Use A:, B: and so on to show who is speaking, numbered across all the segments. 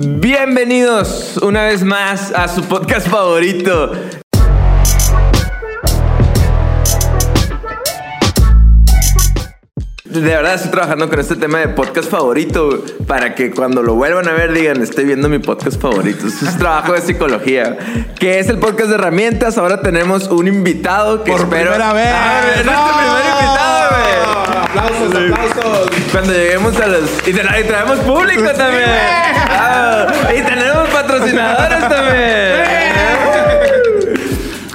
A: Bienvenidos una vez más a su podcast favorito. De verdad estoy trabajando con este tema de podcast favorito para que cuando lo vuelvan a ver digan, estoy viendo mi podcast favorito. Eso es trabajo de psicología. Que es el podcast de herramientas. Ahora tenemos un invitado que
B: Por
A: espero...
B: primera vez.
A: Ah, es nuestro
B: ¡No!
A: primer invitado, güey.
B: Aplausos, aplausos.
A: Cuando lleguemos a los... Y, tra- y traemos público también. Ah, y tenemos patrocinadores también.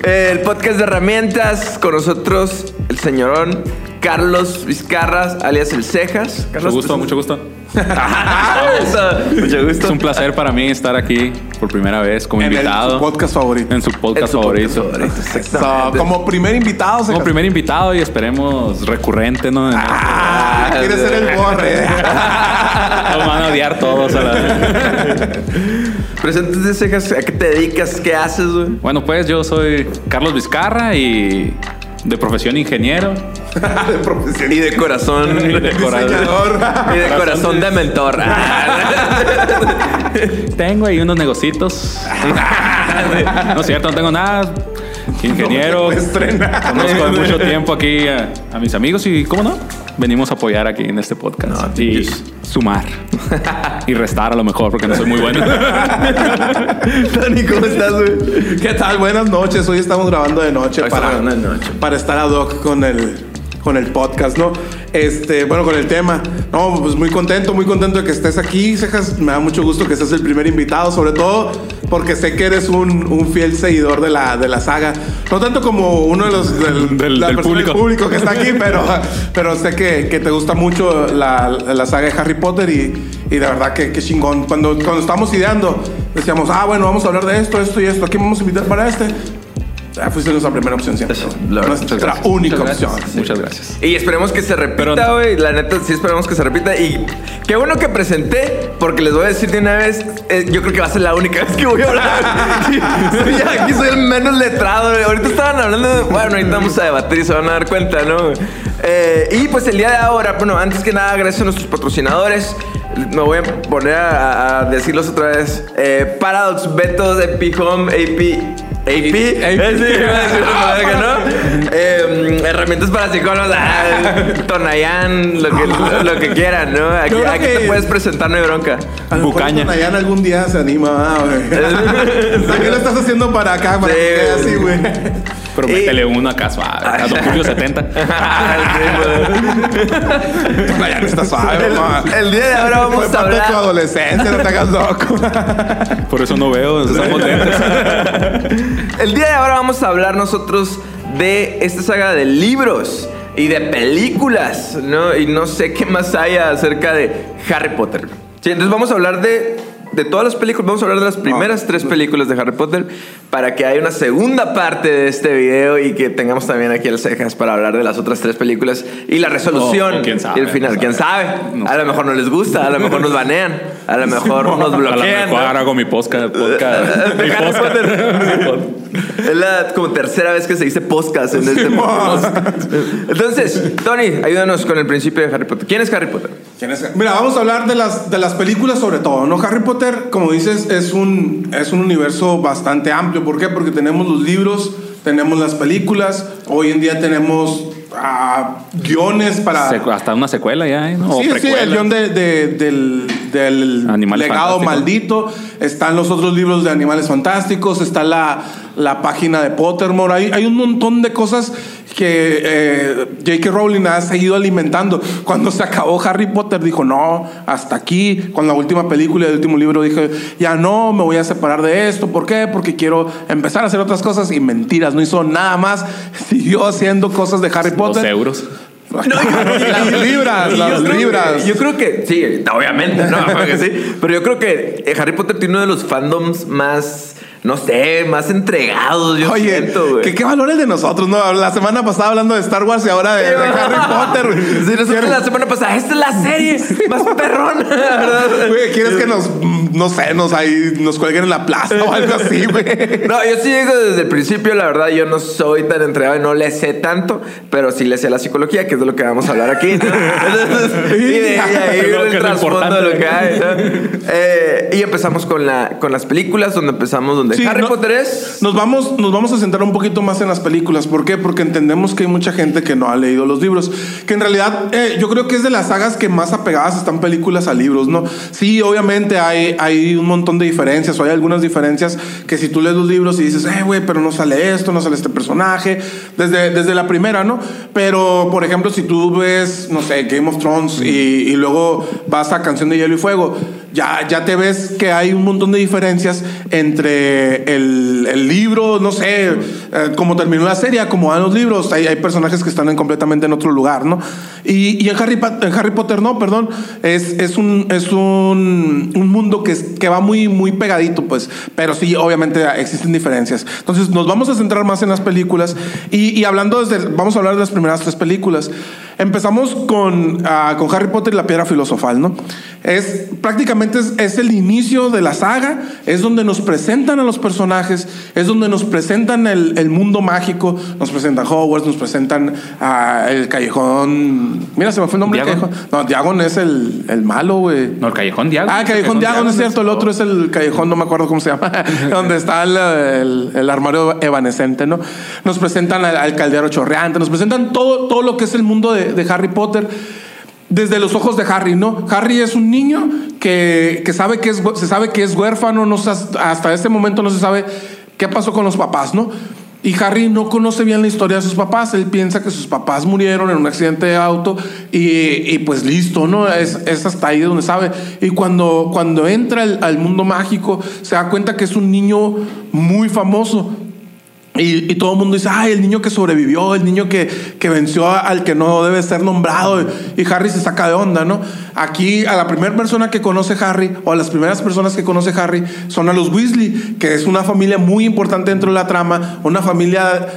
A: El podcast de herramientas con nosotros, el señorón Carlos Vizcarras, alias El Cejas.
C: Mucho
A: Carlos,
C: gusto, mucho gusto.
A: Mucho
C: Es
A: gusto.
C: un placer para mí estar aquí por primera vez como
B: En
C: invitado
B: su podcast favorito.
C: en su
A: En
C: podcast
A: su
C: favorito.
A: podcast favorito,
B: So,
A: exactamente.
B: como primer invitado,
C: Como primer invitado y esperemos recurrente, ¿no?
B: Ah, quiere ser el borre.
C: Nos van a odiar todos a la vez.
A: Preséntate, Cejas, ¿a qué te dedicas? ¿Qué haces, güey?
C: Bueno, pues yo soy Carlos Vizcarra y de profesión ingeniero.
B: de profesión.
A: Y de corazón.
C: Y de corazón.
A: Y de corazón de mentor.
C: Tengo ahí unos negocitos. no es cierto, no tengo nada. Ingeniero.
B: No.
C: Conozco de mucho tiempo aquí a, a mis amigos y, ¿cómo no? Venimos a apoyar aquí en este podcast.
A: No,
C: y sumar. y restar a lo mejor porque no soy muy bueno.
A: Tony, ¿cómo estás, güey?
B: ¿Qué tal? Buenas noches. Hoy estamos grabando de noche
A: Hoy
B: para,
A: estamos grabando de noche.
B: para estar ad hoc con el, con el podcast, ¿no? Este, bueno, con el tema. No, pues muy contento, muy contento de que estés aquí, Cejas. Me da mucho gusto que seas el primer invitado, sobre todo porque sé que eres un, un fiel seguidor de la, de la saga. No tanto como uno de los del,
C: Del- del
B: persona
C: público.
B: que está aquí, pero, pero sé que, que te gusta mucho la, la saga de Harry Potter y, y de verdad que, que chingón. Cuando, cuando estábamos ideando, decíamos, ah, bueno, vamos a hablar de esto, esto y esto. ¿A quién vamos a invitar para este? Ah, fuiste nuestra primera opción siempre.
A: Eso, la verdad,
B: nuestra
A: muchas gracias.
B: única
A: Muchas
B: opción.
A: gracias.
C: Muchas gracias.
A: Y esperemos que se repita, güey. La neta, sí esperemos que se repita. Y qué bueno que presenté, porque les voy a decir de una vez, eh, yo creo que va a ser la única vez que voy a hablar. Sí, ya aquí soy el menos letrado. güey. Ahorita estaban hablando de, bueno, ahorita vamos a debatir y se van a dar cuenta, ¿no? Eh, y pues el día de ahora, bueno, antes que nada, gracias a nuestros patrocinadores. Me voy a poner a, a decirlos otra vez. Eh, Paradox, Betos, Epi Home, AP. AP, Eh, sí, no. Eh, herramientas para psicólogos, ah, Tonayán, lo que, lo que quieran, ¿no? Aquí,
B: Yo creo
A: aquí
B: que-
A: te puedes presentar, no hay bronca.
B: A lo mejor
C: Bucaña.
B: Tonayán algún día se anima, ah, güey. ¿Qué lo estás haciendo para acá? Para
A: Sí,
B: que quede así, güey.
C: Pero métele uno acá suave. A Don Julio 70.
B: Tonayán está suave, mamá.
A: El día de ahora
B: Fue
A: vamos a
B: parte de tu
A: hablar.
B: adolescencia, no te hagas loco.
C: Por eso no veo. Estamos lentos.
A: El día de ahora vamos a hablar nosotros de esta saga de libros y de películas, ¿no? Y no sé qué más haya acerca de Harry Potter. Sí, entonces vamos a hablar de, de todas las películas, vamos a hablar de las primeras tres películas de Harry Potter para que haya una segunda parte de este video y que tengamos también aquí el cejas para hablar de las otras tres películas y la resolución
C: Oh, quién sabe,
A: y el final.
C: no
A: ¿Quién sabe?
C: No
A: a lo mejor no les gusta, a lo mejor nos banean, a lo mejor nos
C: A lo
A: bloquean.
C: mejor
A: ¿no?
C: hago mi podcast. podcast
A: De
C: mi
A: Harry
C: podcast.
A: Potter. Es la como tercera vez que se dice podcast en este podcast. Entonces, Tony, ayúdanos con el principio de Harry Potter. ¿Quién es Harry Potter?
B: ¿Quién es? Mira, vamos a hablar de las, de las películas sobre todo, ¿no? Harry Potter, como dices, es un, es un universo bastante amplio. ¿Por qué? Porque tenemos los libros, tenemos las películas, hoy en día tenemos ah, guiones para...
C: Hasta una secuela ya, ¿eh? ¿no? O
B: Sí, sí, el guion de- de- del, del legado
C: Fantásticos.
B: maldito. Están los otros libros de Animales Fantásticos. Está la, la página de Pottermore. Hay, hay un montón de cosas que eh, J.K. Rowling ha seguido alimentando. Cuando se acabó Harry Potter, dijo, no, hasta aquí. Con la última película y el último libro, dije, ya no, me voy a separar de esto. ¿Por qué? Porque quiero empezar a hacer otras cosas. Y mentiras, no hizo nada más. Siguió haciendo cosas de Harry
C: Los
B: Potter.
C: euros.
B: las libras,
A: Y
B: las
A: yo
B: libras.
A: que- yo creo que, sí, obviamente, no, porque sí. Pero yo creo que eh, Harry Potter tiene uno de los fandoms más no sé, más entregados, yo
B: Oye,
A: siento, güey.
B: ¿qué, qué valores de nosotros, ¿no? La semana pasada hablando de Star Wars y ahora de, de Harry Potter. güey.
A: Sí, nosotros
B: ¿Quieres-
A: la semana pasada, esta es la serie más perrona, ¿verdad?
B: Güey, ¿quieres que nos, no sé, nos, ahí, nos cuelguen en la plaza o algo así, güey?
A: No, yo sí digo desde el principio, la verdad, yo no soy tan entregado y no le sé tanto, pero sí le sé la psicología, que es de lo que vamos a hablar aquí. ¿no? Entonces, y de ahí el trasfondo de lo que hay. ¿no? Eh, y empezamos con, la, con las películas, donde empezamos, donde
B: Sí,
A: Harry
B: no-
A: Potter es...
B: Nos vamos, nos vamos a centrar un poquito más en las películas. ¿Por qué? Porque entendemos que hay mucha gente que no ha leído los libros. Que en realidad eh, yo creo que es de las sagas que más apegadas están películas a libros, ¿no? Sí, obviamente hay, hay un montón de diferencias o hay algunas diferencias que si tú lees los libros y dices, eh, güey, pero no sale esto, no sale este personaje, desde, desde la primera, ¿no? Pero, por ejemplo, si tú ves, no sé, Game of Thrones y, y luego vas a Canción de Hielo y Fuego, ya, ya te ves que hay un montón de diferencias entre el, el libro, no sé, eh, cómo terminó la serie, cómo van los libros. Hay, hay personajes que están en- completamente en otro lugar, ¿no? Y, y en, Harry, en Harry Potter, no, perdón, es, es, un, es un, un mundo que, es- que va muy, muy pegadito, pues. Pero sí, obviamente existen diferencias. Entonces, nos vamos a centrar más en las películas. Y, y hablando desde, vamos a hablar de las primeras tres películas. Empezamos con, ah, con Harry Potter y la piedra filosofal, ¿no? Es prácticamente es, es el inicio de la saga, es donde nos presentan a los personajes, es donde nos presentan el, el mundo mágico, nos presentan Hogwarts, nos presentan ah, el callejón. Mira, se me fue el nombre del
C: Diagon.
B: callejón. No, Diagon es el, el malo, güey.
C: No, el Callejón Diago.
B: Ah, Callejón Diagon es cierto, el otro es el Callejón, no me acuerdo cómo se llama, donde está el, el- el armario evanescente, ¿no? Nos presentan al, al caldero chorreante, nos presentan todo, todo lo que es el mundo de, de Harry Potter. Desde los ojos de Harry, ¿no? Harry es un niño que, que sabe que es, se sabe que es huérfano, no, hasta este momento no se sabe qué pasó con los papás, ¿no? Y Harry no conoce bien la historia de sus papás. Él piensa que sus papás murieron en un accidente de auto y, pues listo, ¿no? Es, hasta ahí donde sabe. Y cuando, cuando entra al mundo mágico, se da cuenta que es un niño muy famoso. Y, todo el mundo dice, ay, el niño que sobrevivió, el niño que, que venció al que no debe ser nombrado. Y Harry se saca de onda, ¿no? Aquí a la primera persona que conoce Harry, o a las primeras personas que conoce Harry, son a los Weasley, que es una familia muy importante dentro de la trama, una familia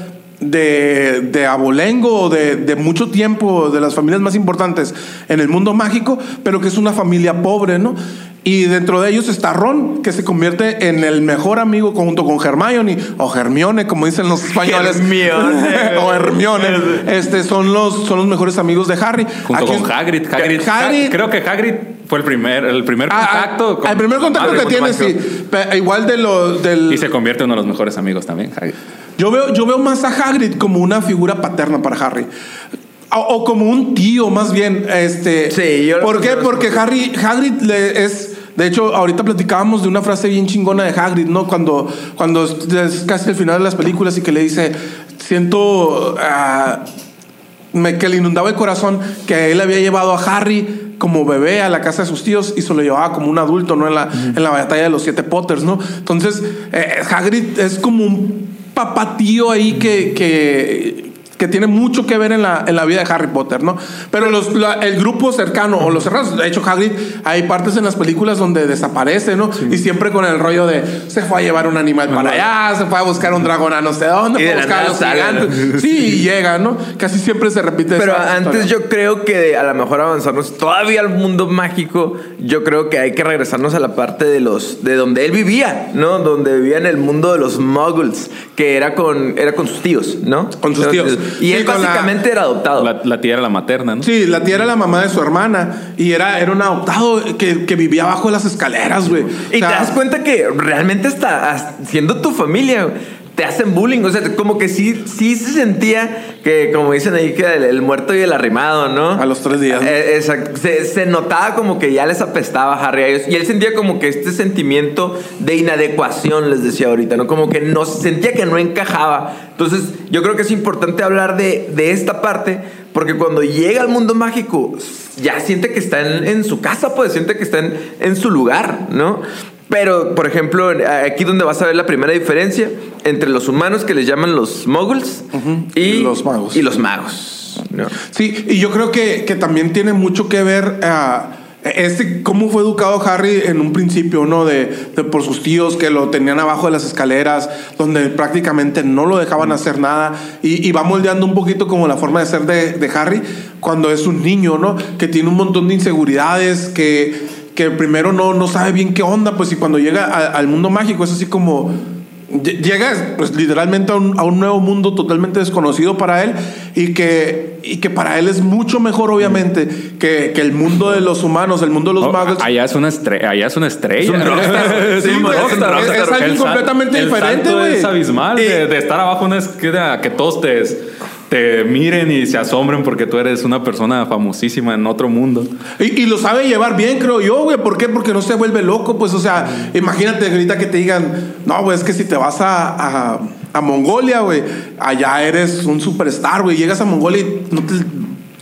B: de, de abolengo, de, de mucho tiempo, de las familias más importantes en el mundo mágico, pero que es una familia pobre, ¿no? Y dentro de ellos está Ron, que se convierte en el mejor amigo junto con Hermione, o Hermione, como dicen los españoles.
A: Hermione.
B: o Hermione. Este, son, los, son los mejores amigos de Harry.
C: Junto
B: Aquí-
C: con Hagrid. Hagrid,
B: Hagrid-
C: Creo que Hagrid fue el primer, el primer
B: Ah, ah,
C: contacto. con
B: el primer contacto
C: madre
B: que tiene, sí. Igual de lo, del...
C: Y se convierte en uno de los mejores amigos también, Hagrid.
B: Yo veo, yo veo más a Hagrid como una figura paterna para Harry. O, o como un tío, más bien. Este,
A: Sí, yo lo
B: ¿Por qué? Porque Harry, Hagrid le es. De hecho, ahorita platicábamos de una frase bien chingona de Hagrid, ¿no? Cuando, cuando es casi el final de las películas y que le dice: Siento. ah, me- que le inundaba el corazón que él había llevado a Harry como bebé a la casa de sus tíos y se lo llevaba como un adulto, ¿no? En la, en la batalla de los siete Potters, ¿no? Entonces, eh, Hagrid es como un papá tío ahí que, que, que tiene mucho que ver en la, en la vida de Harry Potter, ¿no? Pero los, la- el grupo cercano o los cerrados, de hecho, Hagrid, hay partes en las películas donde desaparece, ¿no? Y siempre con el rollo de se fue a llevar un animal para allá, se fue a buscar un dragón a no sé dónde, fue a buscar a los gigantes. Sí, y llega, ¿no? Casi siempre se repite
A: Pero
B: esa
A: antes
B: historia.
A: yo creo que a lo mejor avanzarnos todavía al mundo mágico, yo creo que hay que regresarnos a la parte de los de donde él vivía, ¿no? Donde vivía en el mundo de los muggles, que era con era con sus tíos, ¿no?
B: Con sus tíos.
A: Y él
B: la-
A: básicamente era adoptado.
C: La, la tía era la materna, ¿no?
B: Sí, la tía era la mamá de su hermana y era, era un adoptado que, que vivía abajo de las escaleras, güey.
A: Y
B: O sea,
A: te das cuenta que realmente hasta siendo tu familia güey, te hacen bullying, o sea, como que sí sí se sentía que como dicen ahí que el, el muerto y el arrimado, ¿no?
B: A los tres días.
A: Eh, exacto. se, se notaba como que ya les apestaba Harry a ellos y él sentía como que este sentimiento de inadecuación les decía ahorita, ¿no? Como que no sentía que no encajaba. Entonces, yo creo que es importante hablar de, de esta parte porque cuando llega al mundo mágico ya siente que está en, en su casa, pues siente que está en, en su lugar, ¿no? Pero, por ejemplo, aquí donde vas a ver la primera diferencia entre los humanos que les llaman los moguls y
B: Y los magos.
A: Y los magos. ¿no?
B: Sí, y yo creo que, que también tiene mucho que ver ah, este, cómo fue educado Harry en un principio, ¿no? De, de por sus tíos que lo tenían abajo de las escaleras, donde prácticamente no lo dejaban hacer nada. Y, y va moldeando un poquito como la forma de ser de, de Harry cuando es un niño, ¿no? Que tiene un montón de inseguridades, que, que primero no, no sabe bien qué onda, pues y cuando llega a- al mundo mágico es así como... lle- Llega pues, literalmente a un, a un nuevo mundo totalmente desconocido para él y que, y que para él es mucho mejor, obviamente, que, que el mundo de los humanos, el mundo de los
C: Oh,
B: magos.
C: allá es una estrella. Allá es una estrella.
A: Es un rockstar.
C: Sí,
A: Sí,
C: un
A: güey, es un
C: rockstar.
A: rockstar.
B: Es alguien
C: El sal-
B: completamente
C: el
B: diferente, güey.
C: Es abismal
A: Y-
C: de, de estar abajo una esquina que todos te, miren y se asombren porque tú eres una persona famosísima en otro mundo.
B: Y, y lo sabe llevar bien, creo yo, güey. ¿Por qué? Porque no se vuelve loco. Pues, o sea, imagínate ahorita que te digan, no, güey, es que si te vas a, a, a Mongolia, güey, allá eres un superstar, güey. Llegas a Mongolia y no te,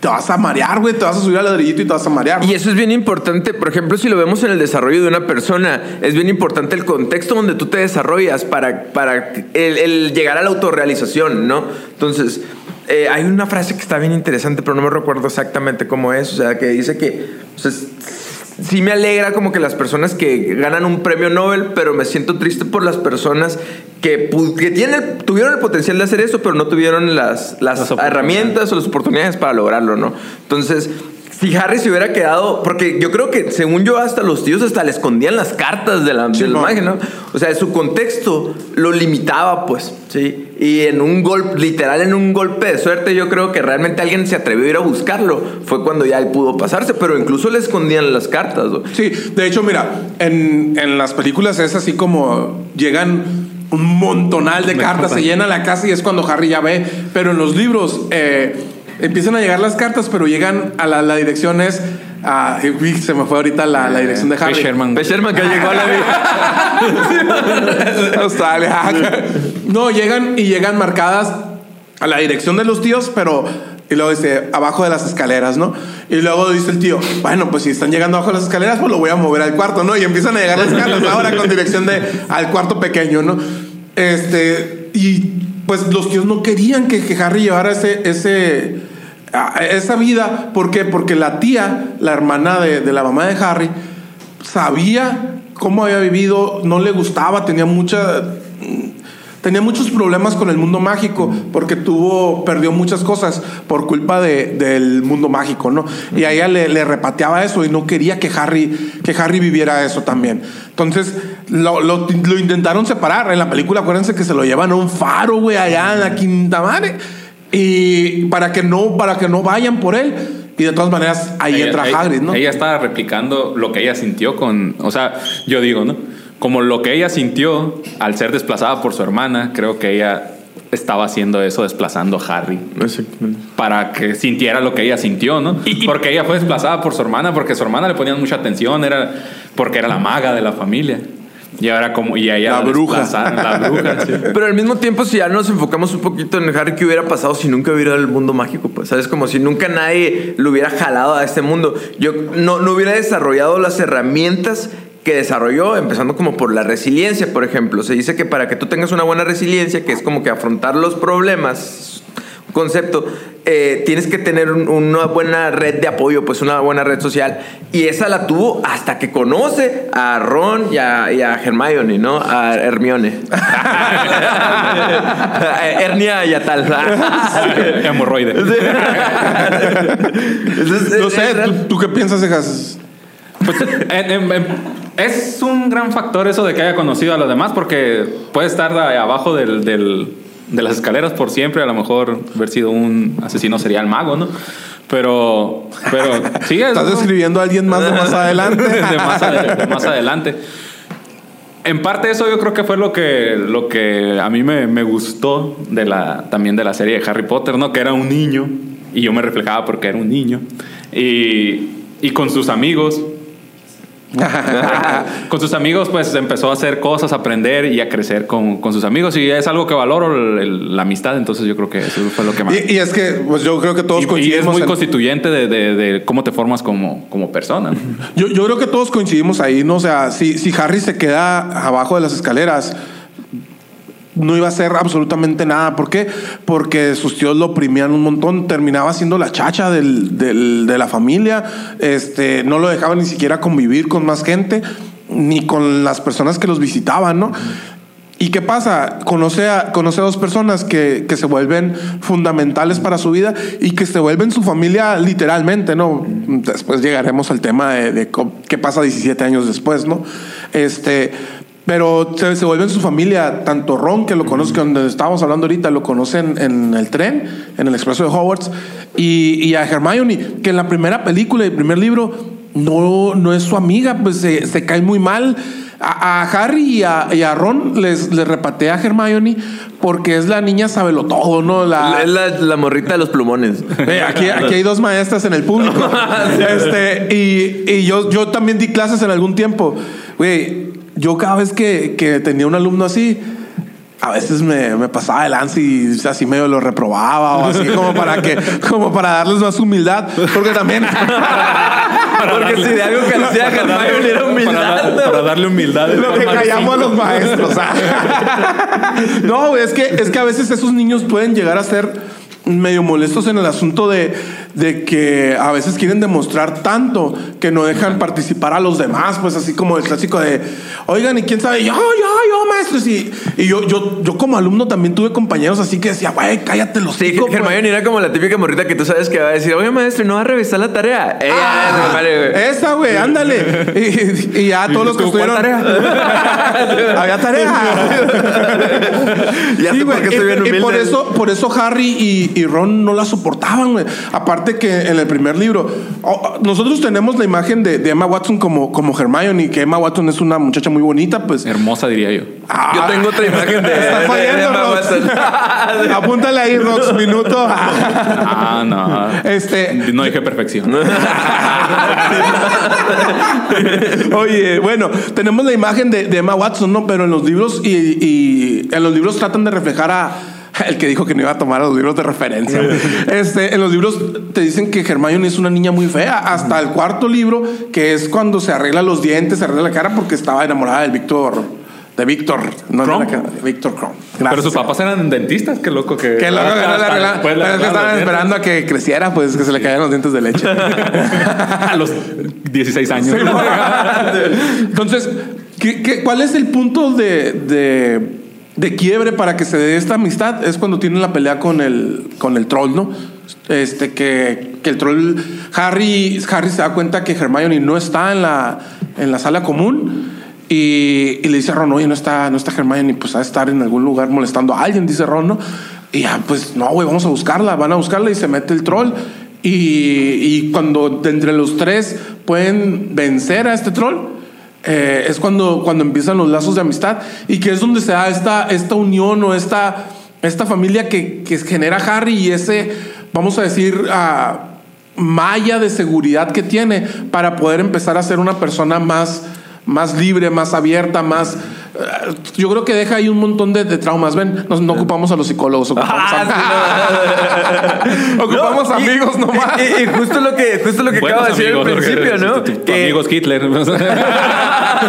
B: te vas a marear, güey. Te vas a subir al ladrillito y te vas a marear.
A: Y eso es bien importante, por ejemplo, si lo vemos en el desarrollo de una persona, es bien importante el contexto donde tú te desarrollas para, para el, el llegar a la autorrealización, ¿no? Entonces, eh, hay una frase que está bien interesante, pero no me recuerdo exactamente cómo es, o sea, que dice que, o sea, sí me alegra como que las personas que ganan un premio Nobel, pero me siento triste por las personas que, que tienen, tuvieron el potencial de hacer eso, pero no tuvieron las, las, herramientas o las oportunidades para lograrlo, ¿no? Entonces, si Harry se hubiera quedado, porque yo creo que según yo hasta los tíos hasta le escondían las cartas de la,
B: Sí,
A: mago, ¿no? O sea, su contexto lo limitaba, pues, ¿sí? Y en un golpe, literal en un golpe de suerte, yo creo que realmente alguien se atrevió a ir a buscarlo. Fue cuando ya él pudo pasarse, pero incluso le escondían las cartas, ¿no?
B: Sí, de hecho, mira, en, en las películas es así como llegan un montonal de cartas, se llena la casa y es cuando Harry ya ve. Pero en los libros eh, empiezan a llegar las cartas, pero llegan a la, la dirección es. ah, se me fue ahorita la, la dirección de Harry.
C: Sherman.
A: Sherman que llegó a la vida.
B: Australia. no, llegan y llegan marcadas a la dirección de los tíos, pero. Y luego dice, abajo de las escaleras, ¿no? Y luego dice el tío, bueno, pues si están llegando abajo de las escaleras, pues lo voy a mover al cuarto, ¿no? Y empiezan a llegar las cartas ahora con dirección de al cuarto pequeño, ¿no? Este, y pues los tíos no querían que, que Harry llevara ese, ese, esa vida. ¿Por qué? Porque la tía, la hermana de, de la mamá de Harry, sabía cómo había vivido, no le gustaba, tenía mucha tenía muchos problemas con el mundo mágico porque tuvo perdió muchas cosas por culpa de- del mundo mágico, ¿no? Y a ella le, le repateaba eso y no quería que Harry que Harry viviera eso también. Entonces lo, lo- lo intentaron separar en la película. Acuérdense que se lo llevan a un faro, güey, allá en la Quinta Madre y para que no para que no vayan por él. Y de todas maneras ahí
C: Ella-
B: entra
C: ella-
B: Hagrid, ¿no?
C: Ella estaba replicando lo que ella sintió con. O sea, yo digo, ¿no? Como lo que ella sintió al ser desplazada por su hermana, creo que ella estaba haciendo eso desplazando a Harry para que sintiera lo que ella sintió, ¿no? Porque ella fue desplazada por su hermana, porque su hermana le ponían mucha atención, era porque era la maga de la familia. Y ahora como y ella
B: La bruja.
C: la bruja. sí.
A: Pero al mismo tiempo, si ya nos enfocamos un poquito en Harry, ¿qué hubiera pasado si nunca hubiera el mundo mágico? Pues, ¿sabes? Como si nunca nadie lo hubiera jalado a este mundo. Yo no, no hubiera desarrollado las herramientas que desarrolló, empezando como por la resiliencia, por ejemplo. Se dice que para que tú tengas una buena resiliencia, que es como que afrontar los problemas, un concepto, eh, tienes que tener un- una buena red de apoyo, pues una buena red social. Y esa la tuvo hasta que conoce a Ron y a, y a Hermione, ¿no? A Hermione. Hernia y a tal.
C: Hemorroide.
A: Entonces,
B: No sé. ¿tú, tú qué piensas de Jas-
C: Pues, en- en- en- es un gran factor eso de que haya conocido a los demás porque puede estar abajo del, del- de las escaleras por siempre, a lo mejor haber sido un asesino serial mago, ¿no? Pero, pero sí, es
B: ¿Estás describiendo a alguien más de más adelante?
C: de más, ade- de más adelante. En parte eso yo creo que fue lo que, lo que a mí me, me gustó de la, también de la serie de Harry Potter, ¿no? Que era un niño y yo me reflejaba porque era un niño. Y, y con sus amigos, con sus amigos pues empezó a hacer cosas, a aprender y a crecer con, con sus amigos. Y es algo que valoro, el- el- la amistad. Entonces yo creo que eso fue lo que más...
B: Y, y es que pues yo creo que todos
C: Y- y es
B: coincidimos
C: muy
B: en-
C: constituyente de, de- de cómo te formas como, como persona.
B: yo, yo creo que todos coincidimos ahí, ¿no? O sea, si, si Harry se queda abajo de las escaleras, no iba a hacer absolutamente nada. ¿Por qué? Porque sus tíos lo oprimían un montón, terminaba siendo la chacha del, de la familia, este, no lo dejaban ni siquiera convivir con más gente, ni con las personas que los visitaban, ¿no? ¿Y qué pasa? Conoce a, conoce dos personas que, que se vuelven fundamentales para su vida y que se vuelven su familia literalmente, ¿no? Después llegaremos al tema de, qué pasa 17 años después, ¿no? Este, pero se, se vuelven su familia, tanto Ron, que lo conoce, que donde estábamos hablando ahorita, lo conocen en el tren, en el expreso de Hogwarts, y, y a Hermione, que en la primera película y el primer libro no, no es su amiga, pues se, se cae muy mal. A, a Harry y a, y a Ron les, les repatea a Hermione porque es la niña sabelo todo, ¿no? La,
A: Es la, la morrita de los plumones.
B: Eh, aquí, aquí hay dos maestras en el público. este, y y yo, yo también di clases en algún tiempo. Güey, yo cada vez que, que tenía un alumno así, a veces me, me pasaba de lance y así medio lo reprobaba o así como para que, como para darles más humildad. Porque también.
A: Porque si de algo que hacía era
C: Para,
A: humildad.
C: dar- para darle humildad.
B: Lo que callamos a los maestros. ah. no, es que, es que a veces esos niños pueden llegar a ser medio molestos en el asunto de, de que a veces quieren demostrar tanto que no dejan participar a los demás, pues así como el clásico de, oigan, ¿y quién sabe? Yo, yo, yo, maestros. Y, y yo, yo, yo como alumno también tuve compañeros así que decía, güey, cállate los
A: Sí, Hermione era como la típica morrita que tú sabes que va a decir, oye maestro, ¿no va a revisar la tarea? Ella
B: Ah,
A: es Hermione, güey.
B: esa, güey, ándale. Y, y ya todos los que
C: tú, ¿cuál
B: estuvieron. Había tarea.
A: Ya
B: Sí,
A: sé por qué estoy bien
B: y, y
A: humilde.
B: por eso, por eso Harry y, y Ron no la soportaban, güey. Aparte que en el primer libro, oh, nosotros tenemos la imagen de, de Emma Watson como, como Hermione, que Emma Watson es una muchacha muy bonita, pues.
C: Hermosa, diría yo.
A: Yo tengo otra imagen de,
B: Está
A: de- de
B: fallando,
A: Emma
B: Rox.
A: Watson.
B: Apúntale ahí, Rox, minuto.
C: Ah, no.
B: Este,
C: No dije perfección.
B: Oye, bueno, tenemos la imagen de, de Emma Watson, ¿no? Pero en los libros y, y en los libros tratan de reflejar a el que dijo que no iba a tomar los libros de referencia. este, en los libros te dicen que Hermione es una niña muy fea. Hasta el cuarto libro, que es cuando se arregla los dientes, se arregla la cara porque estaba enamorada del Víctor. De Víctor, no de la Víctor Crom.
C: Pero sus papás eran dentistas, qué loco que.
B: Que loco que no le Pero es que estaban esperando a que creciera, pues que se le cayeran los dientes de leche.
C: A los 16 años.
B: Entonces, ¿qué, qué- cuál es el punto de, de, de quiebre para que se dé esta amistad? Es cuando tienen la pelea con el, con el troll, ¿no? Este, que, que el troll, Harry, Harry se da cuenta que Hermione no está en la, en la sala común. Y, y le dice a Ron, oye, no está, no está Hermione, pues ha de estar en algún lugar molestando a alguien, dice Ron, ¿no? Y ya, pues no, güey, vamos a buscarla, van a buscarla y se mete el troll. Y, y cuando entre los tres pueden vencer a este troll, eh, es cuando, cuando empiezan los lazos de amistad y que es donde se da esta, esta unión o esta, esta familia que, que genera Harry y ese, vamos a decir, ah, malla de seguridad que tiene para poder empezar a ser una persona más, más libre, más abierta, más... Yo creo que deja ahí un montón de, de traumas. Ven, no, no ocupamos a los psicólogos, ocupamos,
A: Ah,
B: a- ocupamos
A: No, y-
B: amigos nomás.
A: Y, y justo lo que, justo lo que acabo de decir al
C: amigos,
A: principio, ¿no?
C: tu- tu- tu
A: Que-
C: amigo es Hitler.
A: la,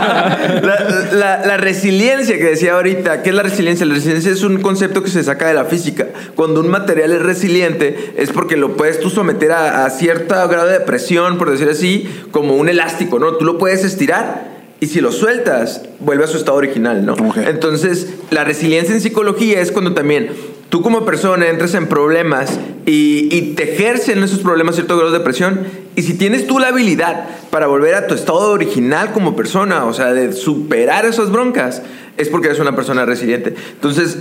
A: la- la resiliencia que decía ahorita, ¿qué es la resiliencia? La resiliencia es un concepto que se saca de la física. Cuando un material es resiliente es porque lo puedes tú someter a, a cierto grado de presión, por decir así, como un elástico, ¿no? Tú lo puedes estirar y si lo sueltas, vuelve a su estado original, ¿no? Entonces, la resiliencia en psicología es cuando también tú como persona entras en problemas y, y te ejercen esos problemas cierto grado de presión. Y si tienes tú la habilidad para volver a tu estado original como persona, o sea, de superar esas broncas, es porque eres una persona resiliente. Entonces,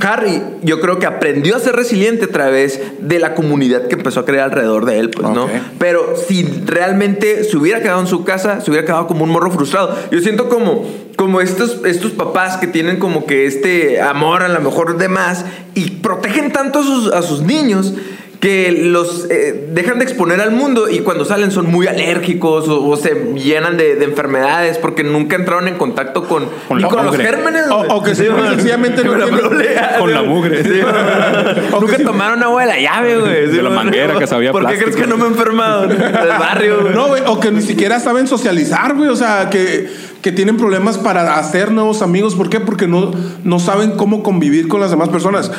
A: Harry, yo creo que aprendió a ser resiliente a través de la comunidad que empezó a crear alrededor de él, pues, ¿no? Pero si realmente se hubiera quedado en su casa, se hubiera quedado como un morro frustrado. Yo siento como, como estos, estos papás que tienen como que este amor a lo mejor de más y protegen tanto a sus, a sus niños que los eh, dejan de exponer al mundo y cuando salen son muy alérgicos o, o se llenan de, de enfermedades porque nunca entraron en contacto con,
C: Con
A: ni
C: la
A: con los
C: mugre.
A: gérmenes.
B: O- o que
A: Sí,
B: sencillamente no
A: Con la prolea,
C: Con la mugre.
A: Sí.
B: O que
A: Nunca
B: sí-
A: tomaron agua de la llave, güey.
C: De la
A: man.
C: manguera que sabía
A: ¿Por qué crees que no me he enfermado? Del barrio, güey.
B: No, güey, o que ni siquiera saben socializar, güey. O sea, que, que tienen problemas para hacer nuevos amigos. ¿Por qué? Porque no, no saben cómo convivir con las demás personas.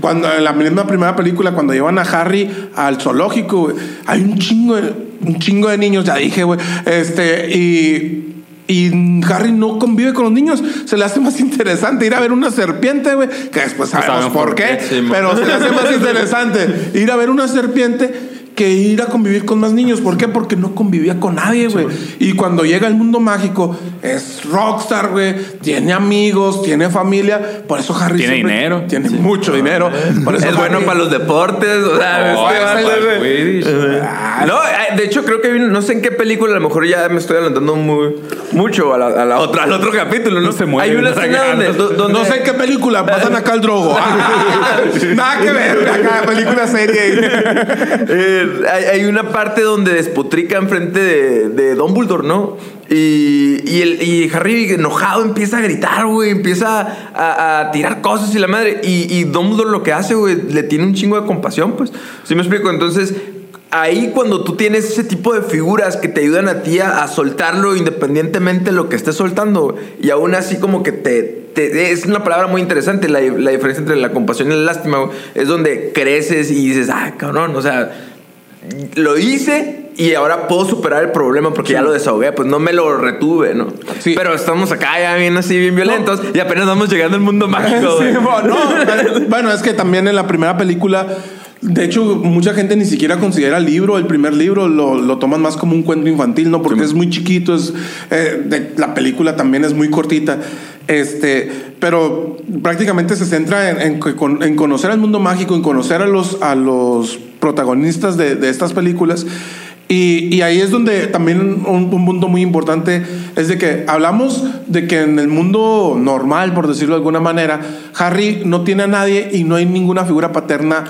B: Cuando en la misma primera película, cuando llevan a Harry al zoológico, hay un chingo de, un chingo de niños, ya dije, güey. Este, y. Y Harry no convive con los niños. Se le hace más interesante ir a ver una serpiente, güey. Que después sabemos,
C: sabemos
B: por
C: por
B: qué.
C: qué, sí,
B: pero se le hace más interesante ir a ver una serpiente que ir a convivir con más niños. ¿Por qué? Porque no convivía con nadie, güey. y cuando llega al mundo mágico, es rockstar, güey. Tiene amigos, tiene familia. Por eso Harry
C: Tiene dinero.
B: Tiene mucho dinero. Por eso
A: Es bueno para los deportes. O sea,
C: Oh,
A: este
C: es el.
A: No, eh, de hecho creo que no sé en qué película, a lo mejor ya me estoy adelantando muy, mucho a la, a la otra, al otro capítulo, ¿no?
C: No se mueve,
A: hay una escena donde, do- donde
B: No sé en qué película matan acá al drogo. Nada que ver. Acá, película serie.
A: Eh, hay, una parte donde despotrica enfrente de, Dumbledore, ¿no? Y, Harry enojado empieza a gritar, güey, empieza a, tirar cosas y la madre. Y, Dumbledore lo que hace, güey, le tiene un chingo de compasión, pues. ¿Sí me explico? Entonces, ahí cuando tú tienes ese tipo de figuras que te ayudan a ti a, soltarlo independientemente de lo que estés soltando, y aún así como que te, es una palabra muy interesante la, la diferencia entre la compasión y la lástima, es donde creces y dices, ah, cabrón, o sea, lo hice y ahora puedo superar el problema porque ya lo desahogué, pues no me lo retuve, ¿no?
B: Sí.
A: Pero estamos acá ya bien así, bien violentos y apenas vamos llegando al mundo mágico,
B: Sí, bueno, no, bueno, es que también en la primera película, de hecho, mucha gente ni siquiera considera el libro, el primer libro, lo, lo toman más como un cuento infantil, ¿no? Porque es muy chiquito, es, eh, de- la película también es muy cortita. Este, pero prácticamente se centra en, en en conocer al mundo mágico, en conocer a los, a los protagonistas de, de estas películas. Y, y ahí es donde también un, un punto muy importante es de que hablamos de que en el mundo normal, por decirlo de alguna manera, Harry no tiene a nadie y no hay ninguna figura paterna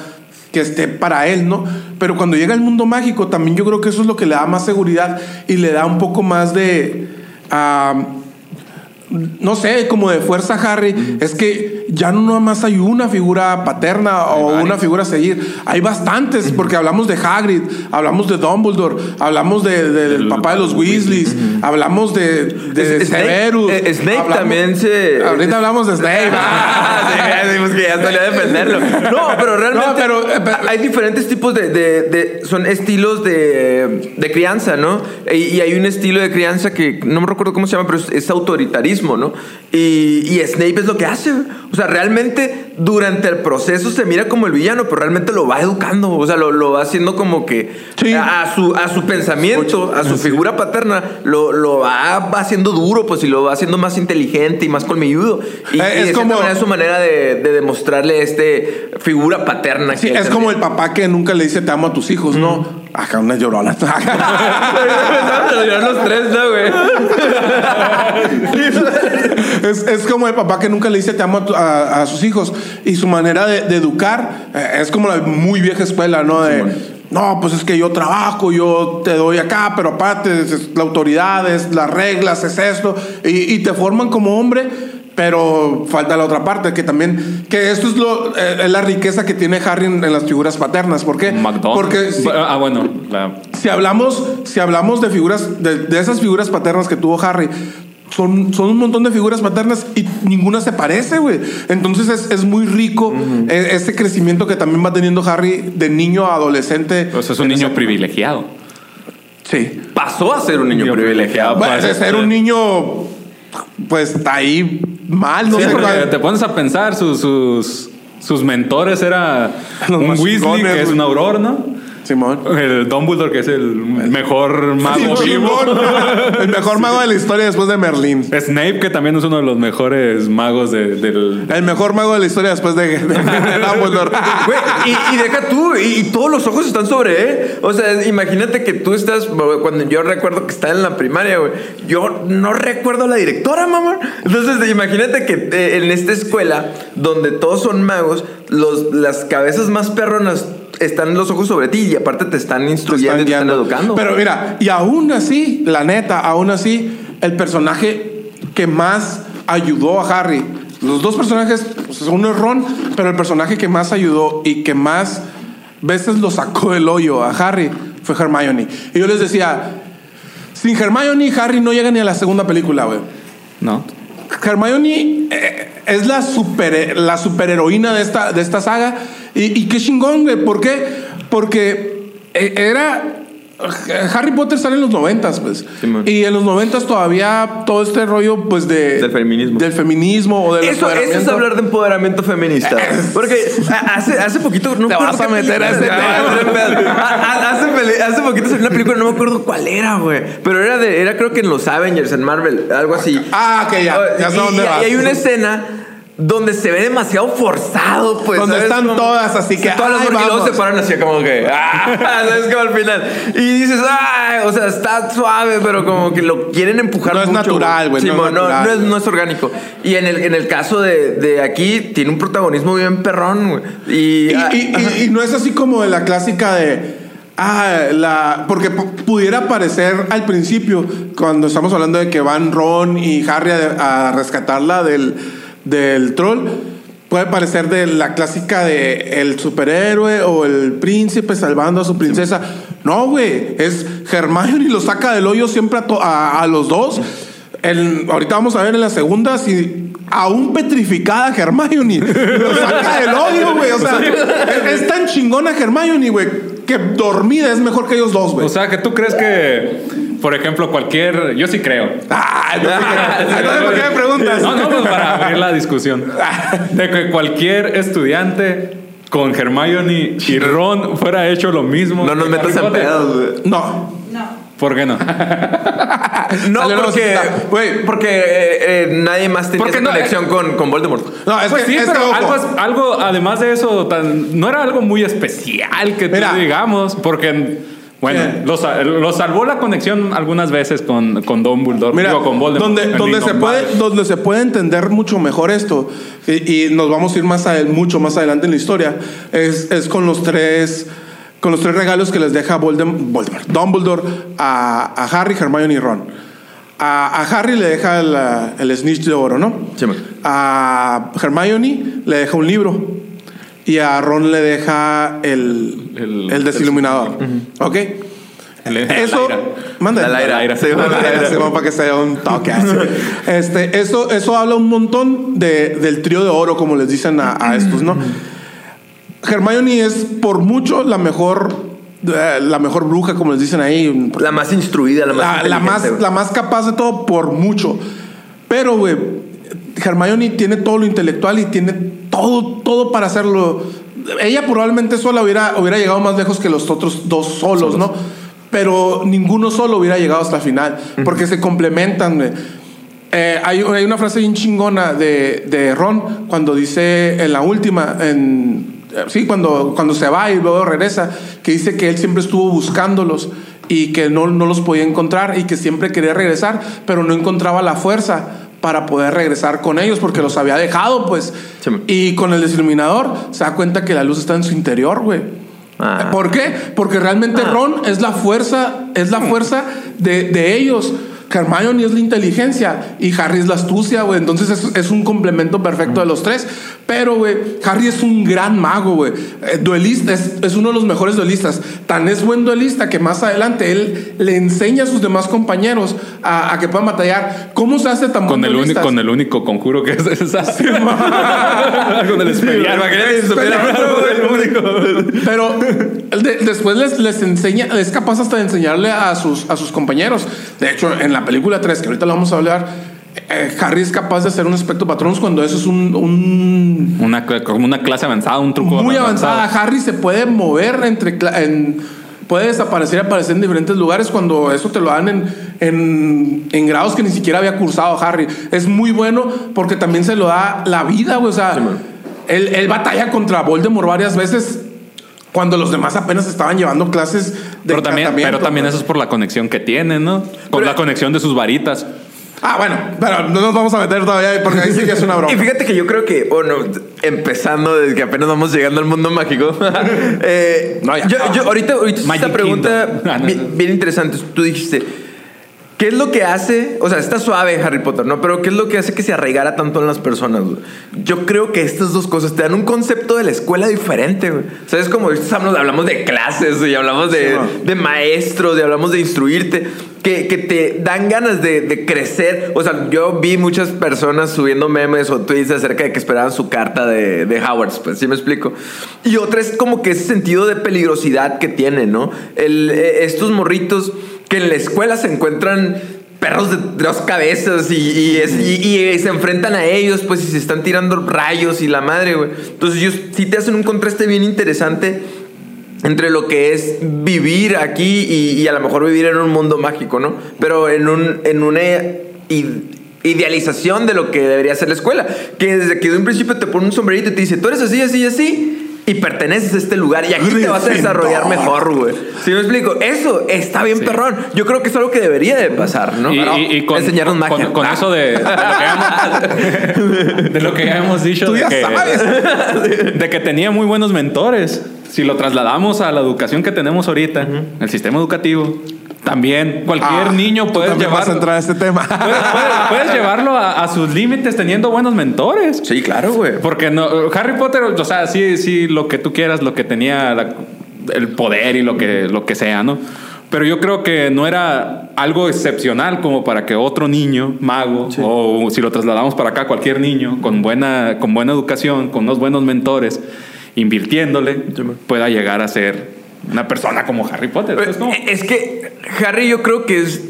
B: que esté para él, ¿no? Pero cuando llega al mundo mágico, también yo creo que eso es lo que le da más seguridad y le da un poco más de... ah, no sé, como de fuerza Harry, es que ya no nada más hay una figura paterna o
C: varias.
B: una figura a seguir. Hay bastantes, porque hablamos de Hagrid, hablamos de Dumbledore, hablamos de- de- del papá de los Weasleys, hablamos de, de
A: Es-
B: Severus.
A: eh, Snape
B: hablamos-
A: también se-
B: Ahorita hablamos de Snape.
A: Ah, sí, decimos que ya salió a defenderlo. No, pero realmente
B: No, pero- eh, pero-
A: hay diferentes tipos de, son estilos de, de crianza, ¿no? Y, y hay un estilo de crianza que no me recuerdo cómo se llama, pero es, es autoritarismo, ¿no? Y, y Snape es lo que hace. O sea, realmente durante el proceso se mira como el villano, pero realmente lo va educando. O sea, lo, lo va haciendo como que
B: Sí.
A: a, su, a su pensamiento, a su figura paterna, lo, lo va, va haciendo duro, pues, y lo va haciendo más inteligente y más colmilludo. Y,
B: Eh,
A: y
B: es
A: de
B: como-
A: manera su manera de, de demostrarle este figura paterna.
B: Sí,
A: que
B: es como el papá que nunca le dice te amo a tus hijos, ¿no? Acá una llorona.
A: los tres, ¿no, güey?
B: es, es como el papá que nunca le dice te amo a, tu- a- a sus hijos. Y su manera de, de educar eh, es como la muy vieja escuela, ¿no? De, no, pues es que yo trabajo, yo te doy acá, pero aparte es, es la autoridad, es las reglas, es esto. Y, y te forman como hombre. Pero falta la otra parte, que también, que esto es, lo, eh, es la riqueza que tiene Harry en, en las figuras paternas. ¿Por qué?
C: McDonald's.
B: Porque si-
C: Ah, bueno, la-
B: si hablamos, si hablamos de figuras, de, de esas figuras paternas que tuvo Harry, son, son un montón de figuras paternas y ninguna se parece, güey. Entonces es, es muy rico eh, ese crecimiento que también va teniendo Harry de niño a adolescente.
C: pues es un niño privilegiado.
B: Sí.
A: Pasó a ser un niño privilegiado.
B: Bueno, de ser un niño, pues está ahí mal, no
C: Sí,
B: sé cuál-
C: te pones a pensar, sus, sus, sus mentores era
B: Los
C: un Weasley, que es un Auror, ¿no?
B: Simón.
C: El Dumbledore, que es el mejor mago
B: Sí,
C: vivo.
B: El mejor mago de la historia después de Merlín.
C: Snape, que también es uno de los mejores magos de- del...
B: El mejor mago de la historia después de, de, de Dumbledore.
A: Güey, y, y deja tú, y, y todos los ojos están sobre él. O sea, imagínate que tú estás, cuando yo recuerdo que estaba en la primaria, güey, yo no recuerdo a la directora, mamá. Entonces, imagínate que eh, en esta escuela, donde todos son magos, los, las cabezas más perronas están los ojos sobre ti y aparte te están instruyendo y te están educando.
B: Pero mira, y aún así, la neta, aún así, el personaje que más ayudó a Harry, los dos personajes, pues, uno es Ron, pero el personaje que más ayudó y que más veces lo sacó del hoyo a Harry fue Hermione. Y yo les decía, Sin Hermione, Harry no llega ni a la segunda película, güey.
C: ¿No?
B: Hermione eh, es la super la superheroína de esta, de esta saga. Y, y qué chingón, güey. ¿Por qué? Porque eh, era. Harry Potter sale en los noventas, pues.
A: Sí,
B: y en los noventas todavía todo este rollo, pues, de...
A: Del feminismo.
B: Del feminismo o del
A: Eso, eso es hablar de empoderamiento feminista. Porque hace, hace poquito. No
B: Te vas a meter a
A: a- hace, hace poquito salió una película, no me acuerdo cuál era, güey. Pero era de, era creo que en los Avengers, en Marvel, algo así.
B: Ah, ok, ya. Ya sé
A: y,
B: dónde
A: y-
B: vas.
A: y hay una escena donde se ve demasiado forzado, pues.
B: Donde
A: ¿sabes?
B: están todas, así que,
A: Todas las
B: ay,
A: y luego
B: vamos.
A: se paran así como que. Ah, ¿Sabes como al final? Y dices, ay, o sea, está suave, pero como que lo quieren empujar
B: No es natural, güey, no
A: no, no es, no es orgánico. Y en el, en el caso de, de aquí, tiene un protagonismo bien perrón, güey. Y,
B: Y,
A: ah,
B: y- y- no es así como de la clásica de. Ah, la. Porque pu- pudiera parecer al principio, cuando estamos hablando de que van Ron y Harry a, a rescatarla del, del troll. Puede parecer de la clásica de el superhéroe o el príncipe salvando a su princesa. No, güey. Es Hermione lo saca del hoyo siempre a, a- a los dos. El- ahorita vamos a ver en la segunda si aún petrificada Hermione lo saca del hoyo, güey. O sea, es, es tan chingona Hermione, güey, que dormida es mejor que ellos dos, güey.
C: O sea, que tú crees que, por ejemplo, cualquier. Yo sí creo.
B: Ah, no, Entonces, ¿por qué me preguntas?
C: No, no, pues para abrir la discusión. De que cualquier estudiante con Hermione y Ron fuera hecho lo mismo.
A: no nos metas en pedos, güey.
B: No.
D: No.
C: ¿Por qué no?
A: No, porque.
B: Güey.
A: porque eh, eh, nadie más tenía
C: Porque
A: esa
C: no,
A: conexión con, con Voldemort.
B: No, es
C: Pues
B: que,
C: sí,
B: es
C: pero algo, es- algo, además de eso, tan, no era algo muy especial que tú digamos, porque, bueno, lo, sa- lo salvó la conexión algunas veces con, con Dumbledore,
B: Mira,
C: digo, con Voldemort.
B: donde, donde, se puede, donde se puede entender mucho mejor esto, y, y nos vamos a ir más a, mucho más adelante en la historia, es, es con los tres con los tres regalos que les deja Voldem- Voldemort, Dumbledore a, a Harry, Hermione y Ron. A, a Harry le deja la- el snitch de oro, ¿no?
A: Sí,
B: a Hermione le deja un libro y a Ron le deja el,
C: El-
B: el, desiluminador. ¿Ok?
C: El-
B: Eso, manda
A: La.
B: Sí,
A: La. Lyra,
B: sí, para que sea un toque así. Este, eso, eso habla un montón de, del trío de oro, como les dicen a, a estos, ¿no? Hermione es por mucho la mejor, eh, la mejor bruja, como les dicen ahí.
A: La más instruida, la más
B: La, la más, la más capaz de todo por mucho. Pero, güey, Hermione tiene todo lo intelectual y tiene todo, todo para hacerlo. Ella probablemente sola hubiera, hubiera llegado más lejos que los otros dos solos, ¿no? Pero ninguno solo hubiera llegado hasta el final, porque se complementan. Eh, hay, hay una frase bien chingona de, de Ron cuando dice en la última, en, eh, sí, cuando, cuando se va y luego regresa, que dice que él siempre estuvo buscándolos y que no, no los podía encontrar y que siempre quería regresar, pero no encontraba la fuerza para poder regresar con ellos porque los había dejado, pues.
A: Sí,
B: y con el desiluminador se da cuenta que la luz está en su interior, güey.
A: Ah.
B: ¿Por qué? Porque realmente
A: Ah.
B: Ron es la fuerza, es la fuerza de, de ellos. Hermione es la inteligencia y Harry es la astucia, güey. Entonces es, es un complemento perfecto de los tres. Pero, güey, Harry es un gran mago, güey. Eh, duelista, es, es uno de los mejores duelistas. Tan es buen duelista que más adelante él le enseña a sus demás compañeros a, a que puedan batallar. ¿Cómo se hace tan
C: Con
B: buen
C: el, único,
B: duelista?
C: con el único conjuro que es esa. con el único.
B: Pero de- después les, les enseña, es capaz hasta de enseñarle a sus, a sus compañeros. De hecho, en la película 3, que ahorita lo vamos a hablar, eh, Harry es capaz de hacer un espectro patrones cuando eso es un, un
C: Una, como una clase avanzada, un truco
B: muy
C: avanzado.
B: avanzada. Harry se puede mover entre en- puede desaparecer y aparecer en diferentes lugares cuando eso te lo dan en, en, en grados que ni siquiera había cursado Harry. Es muy bueno porque también se lo da la vida, güey. O sea, él, él batalla contra Voldemort varias veces cuando los demás apenas estaban llevando clases de
C: Pero también, pero también
B: güey.
C: eso es por la conexión que tienen, ¿no? Con
A: Pero-
C: la conexión de sus varitas.
B: Ah, bueno, pero no nos vamos a meter todavía porque ahí sí que es una broma.
A: Y fíjate que yo creo que, bueno, empezando desde que apenas vamos llegando al mundo mágico. eh,
B: No, ya.
A: yo, yo ahorita, ahorita esta pregunta.
C: Ah,
A: bien interesante. Tú dijiste, ¿Qué es lo que hace? O sea, está suave Harry Potter, ¿no? Pero ¿qué es lo que hace que se arraigara tanto en las personas? güey? Yo creo que estas dos cosas te dan un concepto de la escuela diferente, güey. ¿Sabes? Como hablamos, hablamos de clases y hablamos de,
B: Sí,
A: de maestros y hablamos de instruirte. Que, que te dan ganas de, de crecer. O sea, yo vi muchas personas subiendo memes o tweets acerca de que esperaban su carta de, de Howard, pues sí me explico. Y otra es como que ese sentido de peligrosidad que tiene, ¿no? El, eh, estos morritos que en la escuela se encuentran perros de dos cabezas y, y se enfrentan a ellos, pues, y se están tirando rayos y la madre, güey. Entonces, ellos sí te hacen un contraste bien interesante entre lo que es vivir aquí y, a lo mejor vivir en un mundo mágico, ¿no? Pero en, un, en una idealización de lo que debería ser la escuela. Que desde que de un principio te pone un sombrerito y te dice, tú eres así, así, así. Y perteneces a este lugar y aquí te vas a desarrollar mejor, güey. ¿Sí me explico? Eso está bien perrón. Yo creo que es algo que debería de pasar, ¿no?
C: Y,
A: Pero
C: y- y con,
A: enseñarnos
C: con-
A: magia.
C: con
A: Ah.
C: eso de, de lo que hemos, de lo que ya hemos dicho,
B: Tú
C: de
B: ya
C: que,
B: sabes.
C: de que tenía muy buenos mentores. Si lo trasladamos a la educación que tenemos ahorita, el sistema educativo, también cualquier
B: Ah,
C: niño puede
B: vas a
C: llevarlo,
B: entrar a este tema.
C: puedes, puedes- puedes llevarlo a, a sus límites teniendo buenos mentores.
A: Sí, claro, güey.
C: Porque no, Harry Potter, o sea, sí, sí, lo que tú quieras, lo que tenía la- el poder y lo que, lo que sea, ¿no? Pero yo creo que no era algo excepcional como para que otro niño, mago, o si lo trasladamos para acá, cualquier niño con buena, con buena educación, con unos buenos mentores, invirtiéndole, pueda llegar a ser una persona como Harry Potter. ¿sabes cómo?
A: Es que Harry yo creo que es,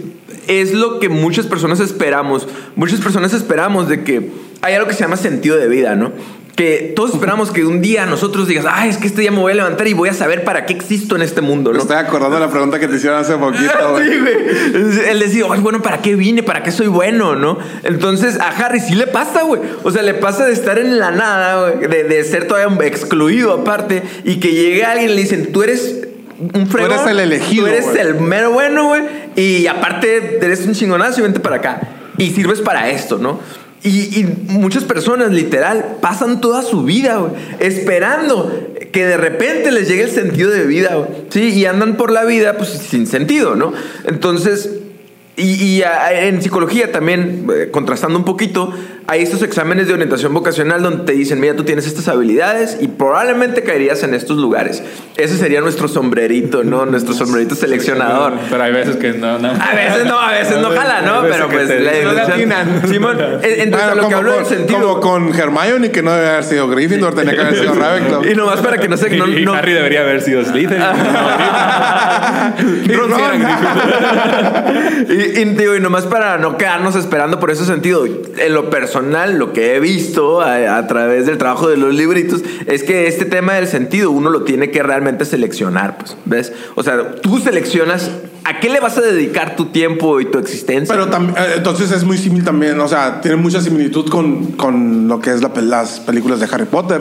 A: es lo que muchas personas esperamos. Muchas personas esperamos de que hay algo que se llama sentido de vida, ¿no? Que todos esperamos que un día nosotros digas, ay, es que este día me voy a levantar y voy a saber para qué existo en este mundo,
B: Me
A: ¿no?
B: estoy acordando de la pregunta que te hicieron hace poquito, güey.
A: Sí, güey. El decir, ay, bueno, ¿para qué vine? ¿Para qué soy bueno? ¿No? Entonces, a Harry sí le pasa, güey. O sea, le pasa de estar en la nada, güey, de, de ser todavía excluido aparte, y que llegue alguien y le dicen, tú eres un fregón.
B: eres el elegido,
A: Tú eres el mero bueno, güey. Y aparte, eres un chingonazo y vente para acá. Y sirves para esto, ¿no? Y, y muchas personas, literal, pasan toda su vida, güey, esperando que de repente les llegue el sentido de vida. Sí, y andan por la vida, pues sin sentido, ¿no? Entonces, y, y, ah, en psicología también, eh, contrastando un poquito, hay estos exámenes de orientación vocacional donde te dicen, mira, tú tienes estas habilidades y probablemente caerías en estos lugares. Ese sería nuestro sombrerito, ¿no? Nuestro sombrerito seleccionador.
C: Pero hay veces que no, no.
A: A veces no, a veces no jala, ¿no? Pero pues
C: te-
A: la
B: no atinan.
A: Simón, entonces a
B: Bueno,
A: lo que hablo del
B: con,
A: sentido.
B: como con Hermione, que no debe haber sido Gryffindor, tenía que haber sido Ravenclaw.
A: Y nomás para que no se...
C: Y,
A: No,
C: y
A: no-
C: Harry debería haber sido Slytherin.
B: Y,
A: y, digo, y nomás para no quedarnos esperando por ese sentido, en lo personal, lo que he visto a, a través del trabajo de los libritos es que este tema del sentido uno lo tiene que realmente seleccionar, pues, ¿ves? O sea, tú seleccionas a qué le vas a dedicar tu tiempo y tu existencia.
B: Pero eh, entonces es muy similar también, o sea, tiene mucha similitud con, con lo que es la las películas de Harry Potter.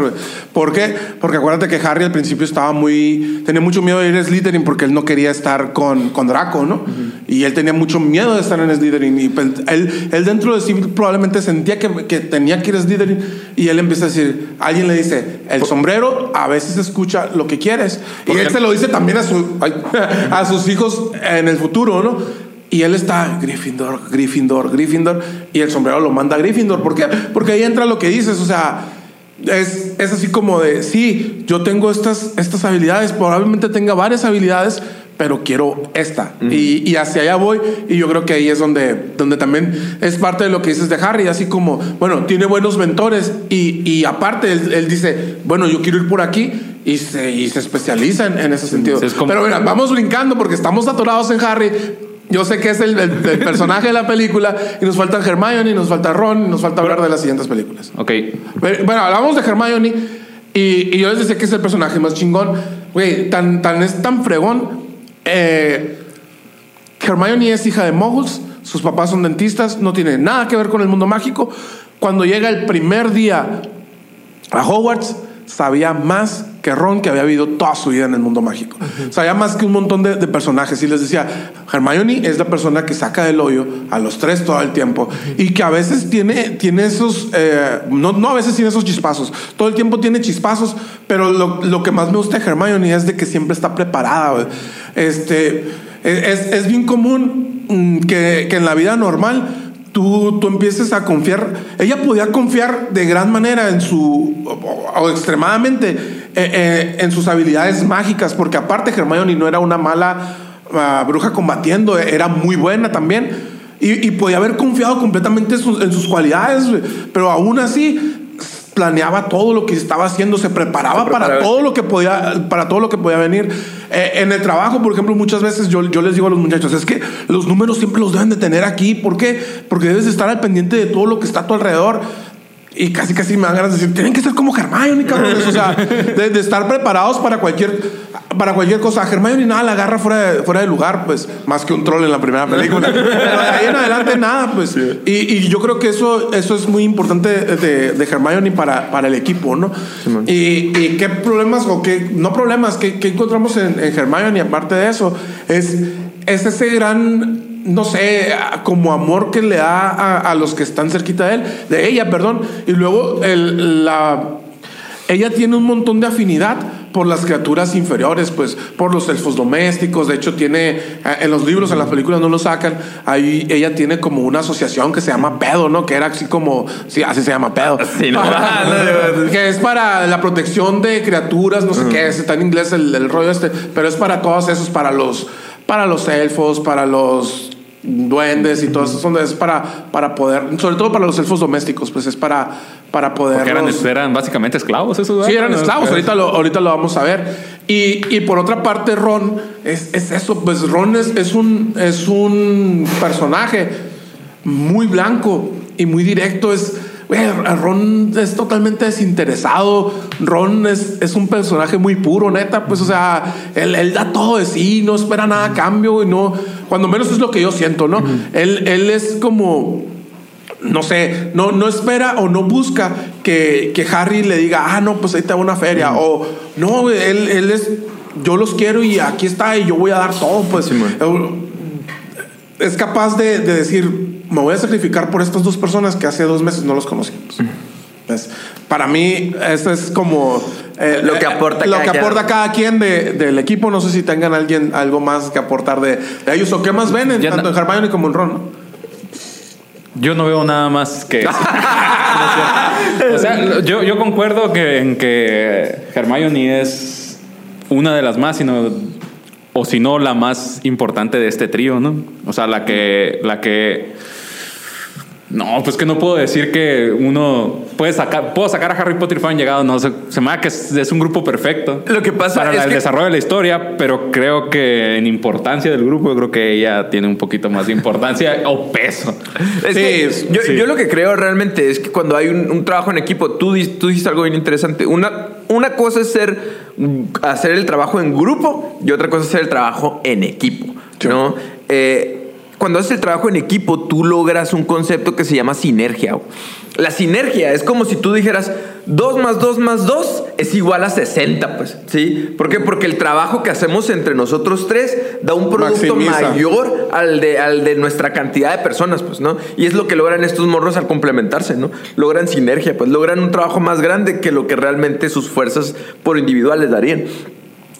B: ¿Por qué? Porque acuérdate que Harry al principio estaba muy... Tenía mucho miedo de ir a Slytherin porque él no quería estar con, con Draco, ¿no? Y él tenía mucho miedo de estar en Slytherin. Y él, él dentro de sí probablemente sentía que, que tenía que ir a Slytherin. Y él empieza a decir, alguien le dice, el sombrero a veces escucha lo que quieres. Y él se lo dice también a, su, a sus hijos en el futuro, ¿no? Y él está Gryffindor, Gryffindor, Gryffindor. Y el sombrero lo manda a Gryffindor. ¿Por qué? Porque ahí entra lo que dices. O sea, es, es así como de, sí, yo tengo estas, estas habilidades. Probablemente tenga varias habilidades, pero quiero esta. y, y hacia allá voy. Y yo creo que ahí es donde, donde también es parte de lo que dices de Harry. Así como, bueno, tiene buenos mentores. Y, y aparte, él, él dice, bueno, yo quiero ir por aquí. Y se, y se especializa en, en ese sentido.
C: es
B: Pero mira, vamos brincando porque estamos atorados en Harry. Yo sé que es el, el- el personaje de la película y nos falta Hermione, y nos falta Ron, y nos falta hablar de las siguientes películas.
C: ok.
B: Bueno, hablamos de Hermione y, y yo les decía que es el personaje más chingón. Güey, tan, tan, es tan fregón. Eh, Hermione es hija de moguls, sus papás son dentistas, no tiene nada que ver con el mundo mágico. Cuando llega el primer día a Hogwarts, sabía más que Ron, que había vivido toda su vida en el mundo mágico. Sabía más que un montón de, de personajes. Y les decía, Hermione es la persona que saca del hoyo a los tres todo el tiempo. Y que a veces tiene, tiene esos, eh, no, no a veces tiene esos chispazos. Todo el tiempo tiene chispazos. Pero lo, lo que más me gusta de Hermione es de que siempre está preparada. Este, es, es bien común mm, que, que en la vida normal tú, tú empieces a confiar. Ella podía confiar de gran manera en su, o, extremadamente, eh, eh, en sus habilidades mágicas, porque aparte Hermione no era una mala ah, bruja combatiendo, era muy buena también. Y, podía haber confiado completamente en sus, cualidades, pero aún así planeaba todo lo que estaba haciendo, se preparaba,
A: Se preparaba.
B: para todo lo que podía, para todo lo que podía venir. Eh, en el trabajo, por ejemplo, muchas veces yo, yo les digo a los muchachos, es que los números siempre los deben de tener aquí. ¿Por qué? Porque debes de estar al pendiente de todo lo que está a tu alrededor. Y casi, casi me dan ganas de decir, tienen que ser como Hermione, cabrones. O sea, de, de estar preparados para cualquier, para cualquier cosa. A Hermione nada la agarra fuera de, fuera de lugar, pues, más que un troll en la primera película. Pero de ahí en adelante nada, pues. Y, y yo creo que eso, eso es muy importante de, de Hermione para, para el equipo, ¿no? y, y qué problemas, o qué, no problemas, qué, qué encontramos en, en Hermione, aparte de eso, es, es ese gran no sé, como amor que le da a, a los que están cerquita de él, de ella, perdón. Y luego el, la, ella tiene un montón de afinidad por las criaturas inferiores, pues por los elfos domésticos. De hecho, tiene eh, en los libros, en las películas no lo sacan. Ahí ella tiene como una asociación que se llama Pedo, ¿no? Que era así como, sí, así se llama Pedo.
A: Sí, no.
B: que es para la protección de criaturas, no sé qué es, está en inglés el, el rollo este, pero es para todos esos, para los, para los elfos, para los duendes y todo eso, son- es para, para poder, sobre todo para los elfos domésticos, pues es para, para poder.
C: Porque eran, eran básicamente esclavos esos.
B: Sí, eran esclavos, ahorita lo, ahorita lo vamos a ver. Y, y por otra parte, Ron es, es eso, pues Ron es, es, un, es un personaje muy blanco y muy directo. Es, Ron es totalmente desinteresado. Ron es, es un personaje muy puro, neta. Pues, o sea, él, él da todo de sí, no espera nada a cambio y no, cuando menos es lo que yo siento, ¿no? él, él es como no sé, no, no espera o no busca que, que Harry le diga, ah, no, pues ahí te va una feria. O no, él, él es, yo los quiero y aquí está y yo voy a dar todo. Pues Eh, es capaz de, de decir, me voy a sacrificar por estas dos personas que hace dos meses no los conocíamos. Pues, para mí, eso es como eh,
A: Lo que
B: eh,
A: aporta
B: lo
A: cada
B: que
A: quien.
B: aporta cada quien de- del equipo. No sé si tengan alguien algo más que aportar de, de ellos o qué más ven en, tanto
C: na-
B: en Hermione como en Ron. ¿no?
C: Yo no veo nada más que eso. o sea, yo, yo concuerdo que, en que Hermione es una de las más, sino, o si no, la más importante de este trío, ¿no? O sea, la que, la que. No, pues que no puedo decir que uno puede sacar, puedo sacar a Harry Potter y fueron llegado, no, se, se me da que es, es un grupo perfecto.
A: Lo que pasa
C: para
A: es
C: el
A: que-
C: desarrollo de la historia, pero creo que en importancia del grupo, yo creo que ella tiene un poquito más de importancia o peso.
A: Es
B: Sí,
A: que
B: es-
A: yo,
C: sí.
A: yo lo que creo realmente es que cuando hay un, un trabajo en equipo, tú, tú dijiste algo bien interesante. Una, una cosa es ser, hacer el trabajo en grupo y otra cosa es hacer el trabajo en equipo. ¿no? Eh, cuando haces el trabajo en equipo, tú logras un concepto que se llama sinergia. La sinergia es como si tú dijeras 2 más 2 más 2 es igual a 60, pues, ¿sí? ¿Por qué? Porque el trabajo que hacemos entre nosotros tres da un producto
B: Maximiza.
A: mayor al de, al de nuestra cantidad de personas, pues, ¿no? Y es lo que logran estos morros al complementarse, ¿no? Logran sinergia, pues, logran un trabajo más grande que lo que realmente sus fuerzas por individual les darían.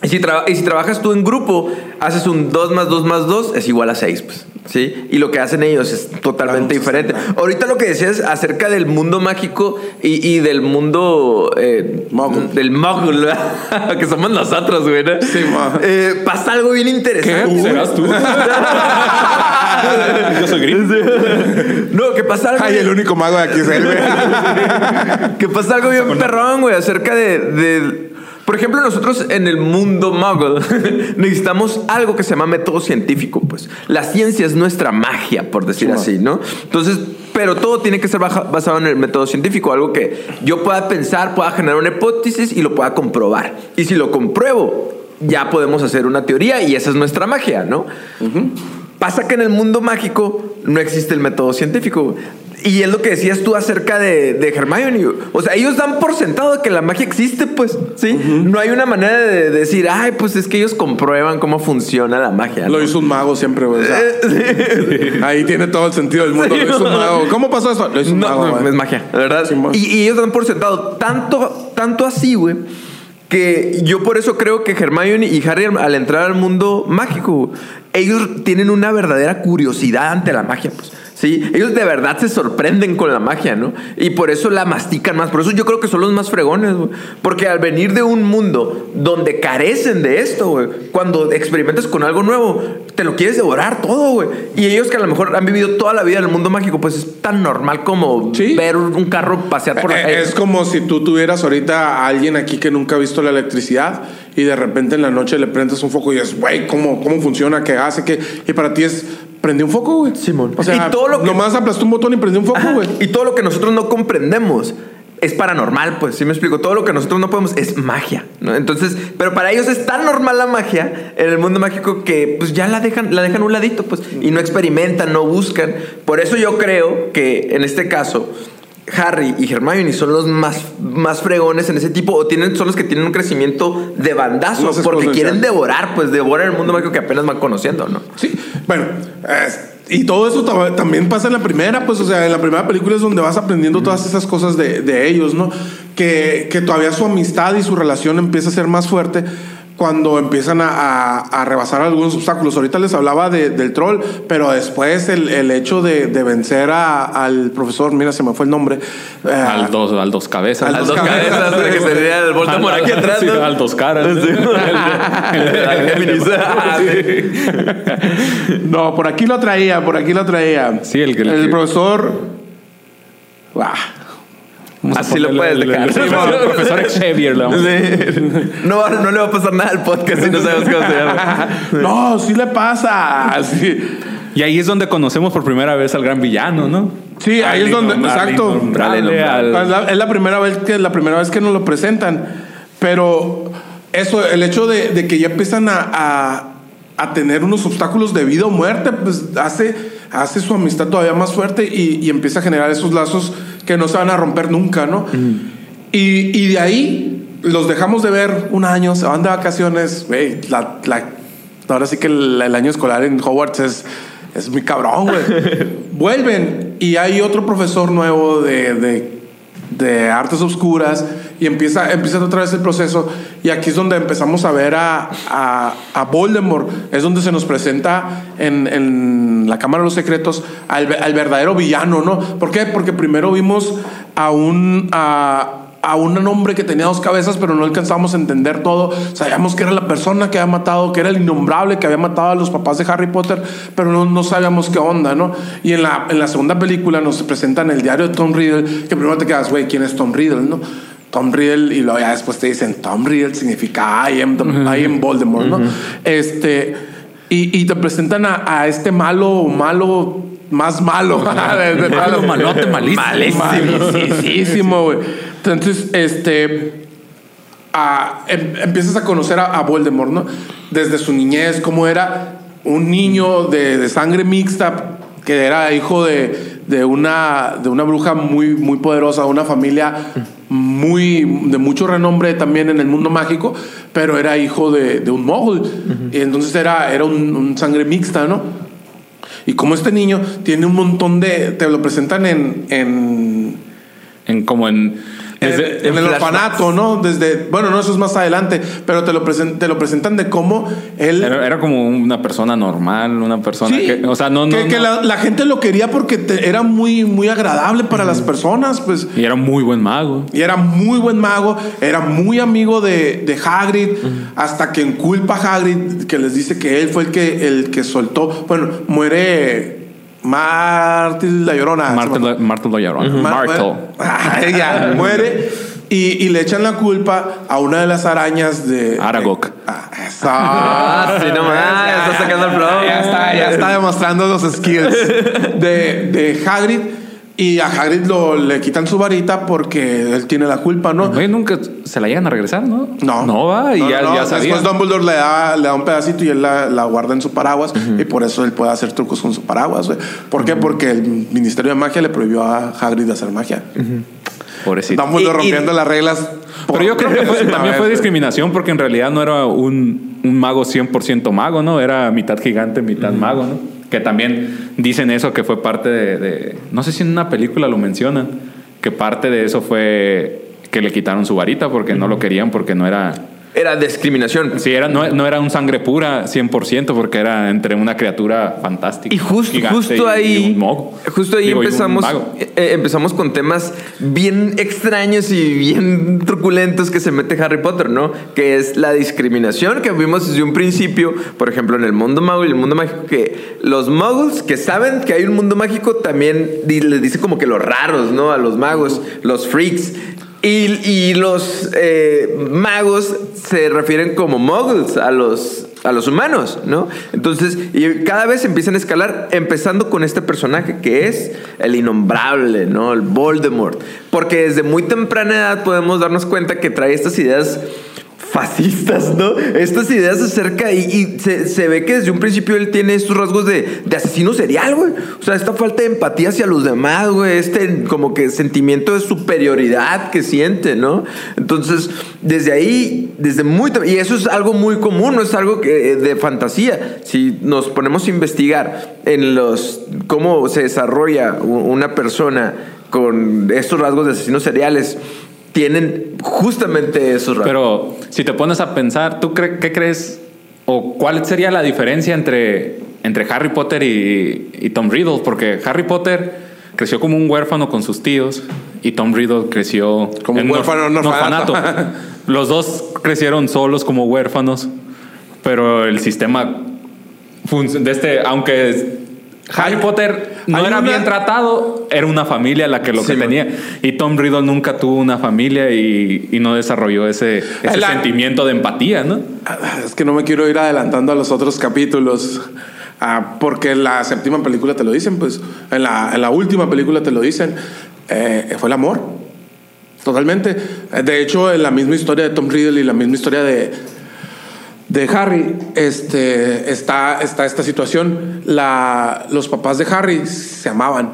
A: Y si, y si trabajas tú en grupo, haces un 2 más 2 más 2 es igual a 6, pues. ¿Sí? Y lo que hacen ellos es totalmente diferente. Ahorita lo que decías acerca del mundo mágico y, y del mundo eh,
B: Muggle.
A: del ¿verdad? que somos nosotros, güey. ¿no?
B: Sí.
A: Eh, pasa algo bien interesante.
C: ¿Serás tú? Yo soy gris.
A: No, que pasa algo.
B: Ay, el único mago de aquí es él, güey.
A: que pasa algo bien perrón, güey, acerca de, de- Por ejemplo, nosotros en el mundo muggle necesitamos algo que se llama método científico, pues. La ciencia es nuestra magia, por decir
B: Sí,
A: así, ¿no? Entonces, pero todo tiene que ser basado en el método científico, algo que yo pueda pensar, pueda generar una hipótesis y lo pueda comprobar. Y si lo compruebo, ya podemos hacer una teoría y esa es nuestra magia, ¿no? Pasa que en el mundo mágico no existe el método científico. Y es lo que decías tú acerca de, de Hermione. O sea, ellos dan por sentado que la magia existe, pues, ¿sí? No hay una manera de decir, ay, pues es que ellos comprueban cómo funciona la magia.
B: Lo hizo un mago siempre, güey. o sea, ahí tiene todo el sentido del mundo.
A: Sí,
B: Lo hizo un mago. ¿Cómo pasó eso? Lo hizo un
A: No,
B: mago,
A: no, es magia, la verdad.
B: Sí,
A: y, y ellos dan por sentado tanto, tanto así, güey, que yo por eso creo que Hermione y Harry al entrar al mundo mágico, ellos tienen una verdadera curiosidad ante la magia, pues. Sí, ellos de verdad se sorprenden con la magia, ¿no? Y por eso la mastican más. Por eso yo creo que son los más fregones, güey. Porque al venir de un mundo donde carecen de esto, güey, cuando experimentas con algo nuevo, te lo quieres devorar todo, güey. Y ellos que a lo mejor han vivido toda la vida en el mundo mágico, pues es tan normal como
B: Sí.
A: ver un carro pasear por la
B: Eh,
A: calle.
B: Es como si tú tuvieras ahorita a alguien aquí que nunca ha visto la electricidad y de repente en la noche le prendes un foco y es, güey, ¿cómo, ¿cómo funciona? ¿Qué hace? ¿Qué? Y para ti es, prende un foco, güey.
A: Simón.
B: O sea,
A: Y todo lo que-
B: nomás aplastó un botón y prendió un foco, güey.
A: Y todo lo que nosotros no comprendemos es paranormal, pues, ¿sí me explico? Todo lo que nosotros no podemos es magia, ¿no? Entonces, pero para ellos es tan normal la magia en el mundo mágico que pues ya la dejan, la dejan a un ladito, pues, y no experimentan, no buscan. Por eso yo creo que en este caso Harry y Hermione son los más, más fregones en ese tipo, o tienen, son los que tienen un crecimiento de bandazo, porque quieren devorar, pues devoran el mundo mágico que apenas van conociendo, ¿no?
B: Sí, bueno, y todo eso tam- también pasa en la primera, pues, o sea, en la primera película es donde vas aprendiendo todas esas cosas de, de ellos, ¿no? Que, que todavía su amistad y su relación empieza a ser más fuerte cuando empiezan a, a- a rebasar algunos obstáculos. Ahorita les hablaba de- del troll, pero después el, el hecho de, de vencer a- al profesor, mira, se me fue el nombre. eh,
C: Al dos, al dos cabezas.
B: Al dos
A: dos cabezas,
B: cabezas,
A: que sería el Voldemort
C: Al-
A: aquí atrás,
C: sí,
A: ¿no?
C: al dos caras.
B: No, por aquí lo traía, por aquí lo traía.
C: Sí, el que- el
B: el
C: que-
B: profesor.
C: Vamos a
A: Así lo puedes
C: el-
A: dejar.
C: el- el- el profesor Xavier. le vamos a-
A: Sí. No, no le va a pasar nada al podcast si no sabemos cómo se llama.
B: No, sí le pasa. Sí,
C: Y ahí es donde conocemos por primera vez al gran villano, ¿no?
B: Sí, ahí es donde, exacto.
C: Innombrable, al-
B: Es la, es la primera vez que la primera vez que nos lo presentan. Pero eso, el hecho de, de que ya empiezan a, a- a tener unos obstáculos de vida o muerte, pues hace, hace su amistad todavía más fuerte y, y empieza a generar esos lazos que no se van a romper nunca, ¿no? Y, y de ahí los dejamos de ver un año, se van de vacaciones, güey, la, la- ahora sí que el, el año escolar en Hogwarts es, es muy cabrón, güey. Vuelven y hay otro profesor nuevo de, de, de artes oscuras y empieza, empieza otra vez el proceso y aquí es donde empezamos a ver a, a, a Voldemort, es donde se nos presenta en, en la Cámara de los Secretos al, al verdadero villano, ¿no? ¿Por qué? Porque primero vimos a un... A, a un hombre que tenía dos cabezas, pero no alcanzamos a entender todo. Sabíamos que era la persona que había matado, que era el innombrable que había matado a los papás de Harry Potter, pero no, no sabíamos qué onda, ¿no? Y en la, en la segunda película nos presentan el diario de Tom Riddle, que primero te quedas, güey, ¿quién es Tom Riddle, no? Tom Riddle, y luego ya después te dicen, Tom Riddle significa I am, the- I am Voldemort, ¿no? Este, y, y te presentan a, a este malo, malo, más malo.
C: Malo, malote, malísimo.
B: Malísimo, güey. Entonces, este. a- em- empiezas a conocer a, a Voldemort, ¿no? Desde su niñez, cómo era un niño de, de sangre mixta, que era hijo de, de una, de una bruja muy, muy poderosa, una familia muy de mucho renombre también en el mundo mágico, pero era hijo de, de un mogul. Y entonces era, era un, un sangre mixta, ¿no? Y como este niño tiene un montón de. Te lo presentan en. en
C: En como en.
B: En,
C: desde-
B: en el orfanato, ¿no? Desde. Bueno, no, eso es más adelante. Pero te lo, presen- te lo presentan de cómo él.
C: era, era como una persona normal, una persona
B: Sí,
C: que. O sea, no. no,
B: que, que
C: no-
B: la, la gente lo quería porque te- era muy, muy agradable para las personas, pues.
C: Y era muy buen mago.
B: Y era muy buen mago, era muy amigo de, de Hagrid, hasta que enculpa a Hagrid, que les dice que él fue el que, el que soltó. Bueno, muere Martil la Llorona.
C: Martel, Martel lo llamaron.
B: Mar-
C: Martel.
B: Ah, ya, muere. Y, y le echan la culpa a una de las arañas de.
C: Aragog.
B: ah.
A: Ah, sí, no más, ya está sacando el flow.
B: Ya está, ya está demostrando los skills de, de Hagrid. Y a Hagrid lo, le quitan su varita porque él tiene la culpa, ¿no?
C: Güey, nunca se la llegan a regresar, ¿no?
B: No.
C: No va y
B: No,
C: ya,
B: no,
C: ya sabía.
B: Después Dumbledore le da, le da un pedacito y él la, la guarda en su paraguas. Y por eso él puede hacer trucos con su paraguas, güey. ¿Por qué? Porque el Ministerio de Magia le prohibió a Hagrid hacer magia.
C: Pobrecito.
B: Dumbledore
A: Y- y-
B: rompiendo las reglas.
C: Pero yo creo que fue- también
B: vez,
C: fue discriminación porque en realidad no era un, un mago 100% mago, ¿no? Era mitad gigante, mitad mago, ¿no? Que también dicen eso que fue parte de, de- No sé si en una película lo mencionan, que parte de eso fue que le quitaron su varita porque no lo querían, porque no era
A: era discriminación.
C: Sí, era, no, no, era un sangre pura 100% porque era entre una criatura fantástica.
A: Y justo, justo ahí, justo ahí empezamos, eh, eh, empezamos con temas bien extraños y bien truculentos que se mete Harry Potter, ¿no? Que es la discriminación que vimos desde un principio, por ejemplo, en el mundo mágico y el mundo mágico, que los muggles que saben que hay un mundo mágico también les dice como que los raros, ¿no? A los magos, los freaks. Y, los eh, magos se refieren como muggles a los, a los humanos, ¿no? Entonces, y cada vez empiezan a escalar, empezando con este personaje que es el innombrable, ¿no? El Voldemort. Porque desde muy temprana edad podemos darnos cuenta que trae estas ideas fascistas, ¿no? Estas ideas acerca y, se, ve que desde un principio él tiene estos rasgos de, asesino serial, güey. O sea, esta falta de empatía hacia los demás, güey. Este como que sentimiento de superioridad que siente, ¿no? Entonces, desde ahí, desde muy... Y eso es algo muy común, no es algo que, eh, de fantasía. Si nos ponemos a investigar en los... cómo se desarrolla una persona con estos rasgos de asesinos seriales, tienen justamente esos rasgos.
C: Pero si te pones a pensar, ¿tú qué crees o cuál sería la diferencia entre, entre Harry Potter y, Tom Riddle? Porque Harry Potter creció como un huérfano con sus tíos y Tom Riddle creció
B: como un huérfano no orfanato.
C: Los dos crecieron solos como huérfanos, pero el sistema de este, aunque Harry Potter no era bien tratado, era una familia la que lo que tenía. Y Tom Riddle nunca tuvo una familia y, no desarrolló ese, sentimiento de empatía, ¿no?
B: Es que no me quiero ir adelantando a los otros capítulos. Ah, porque en la séptima película te lo dicen, pues en la, última película te lo dicen, eh, fue el amor. Totalmente. De hecho, en la misma historia de Tom Riddle y la misma historia de, de Harry este, está, está esta situación. La, los papás de Harry se amaban.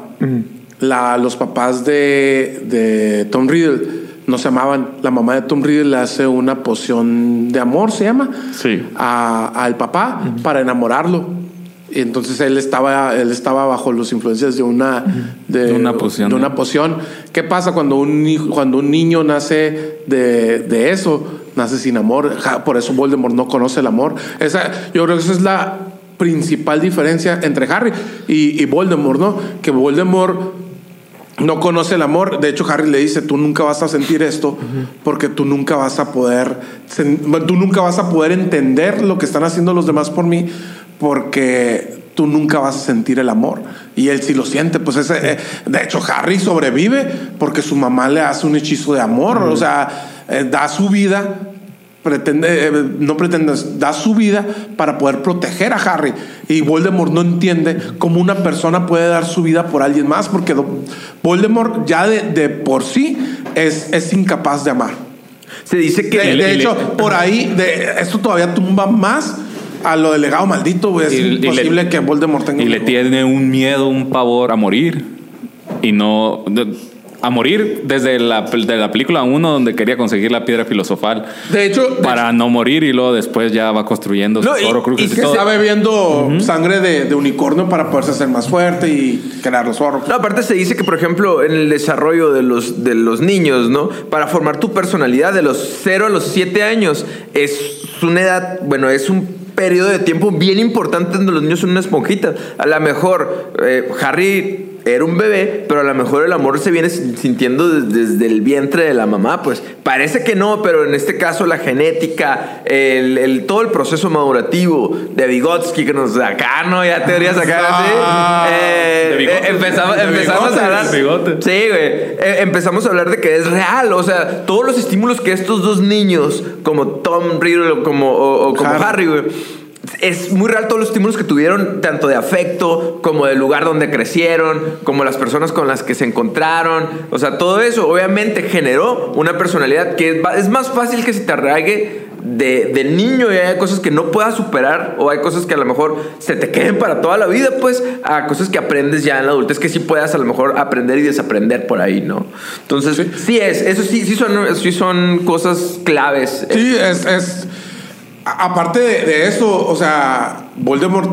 B: La, los papás de, de, Tom Riddle no se amaban. La mamá de Tom Riddle le hace una poción de amor, se llama,
C: sí.
B: al papá para enamorarlo. Y entonces él estaba, él estaba bajo las influencias de una, de,
C: una poción.
B: De una poción. ¿Qué pasa cuando un, cuando un niño nace de, de eso? Nace sin amor. Por eso Voldemort no conoce el amor. Esa, yo creo que esa es la principal diferencia entre Harry y, Voldemort, ¿no? Que Voldemort no conoce el amor. De hecho, Harry le dice, tú nunca vas a sentir esto porque tú nunca vas a poder, tú nunca vas a poder entender lo que están haciendo los demás por mí porque tú nunca vas a sentir el amor. Y él sí lo siente. Pues ese, eh, de hecho, Harry sobrevive porque su mamá le hace un hechizo de amor. O sea, eh, da su vida, pretende, eh, no pretende, da su vida para poder proteger a Harry. Y Voldemort no entiende cómo una persona puede dar su vida por alguien más, porque Voldemort ya de, por sí es, es incapaz de amar.
A: Se dice que...
B: De, hecho, por ahí, de, esto todavía tumba más a lo del legado maldito, Es imposible que Voldemort tenga...
C: Y le tiene un miedo, un pavor a morir. Y no a morir desde la, de la película 1 donde quería conseguir la piedra filosofal.
B: De hecho,
C: para no morir y luego después ya va construyendo su oro
B: cruz y, se está bebiendo sangre de, unicornio para poderse hacer más fuerte y crear los oros.
A: No, aparte se dice que por ejemplo en el desarrollo de los de los niños, ¿no? Para formar tu personalidad de los 0 a los 7 años es una edad, bueno, es un periodo de tiempo bien importante donde los niños son una esponjita. A lo mejor eh, Harry era un bebé, pero a lo mejor el amor se viene sintiendo desde, el vientre de la mamá, pues parece que no, pero en este caso la genética, el, todo el proceso madurativo de Vygotsky que nos acá, ¿no? Ya teorías acá,
C: ah, eh, eh,
A: empezamos, empezamos a hablar. Sí, güey. Eh, empezamos a hablar de que es real, o sea, todos los estímulos que estos dos niños, como Tom Riddle como, o, como Harry, güey es muy real todos los estímulos que tuvieron, tanto de afecto como del lugar donde crecieron, como las personas con las que se encontraron. O sea, todo eso obviamente generó una personalidad que es más fácil que se te arraigue de, niño y hay cosas que no puedas superar o hay cosas que a lo mejor se te queden para toda la vida, pues a cosas que aprendes ya en la adultez que sí puedas a lo mejor aprender y desaprender por ahí, ¿no? Entonces, sí, es, eso sí, sí son, sí son cosas claves.
B: Sí, es, es aparte de, eso, o sea, Voldemort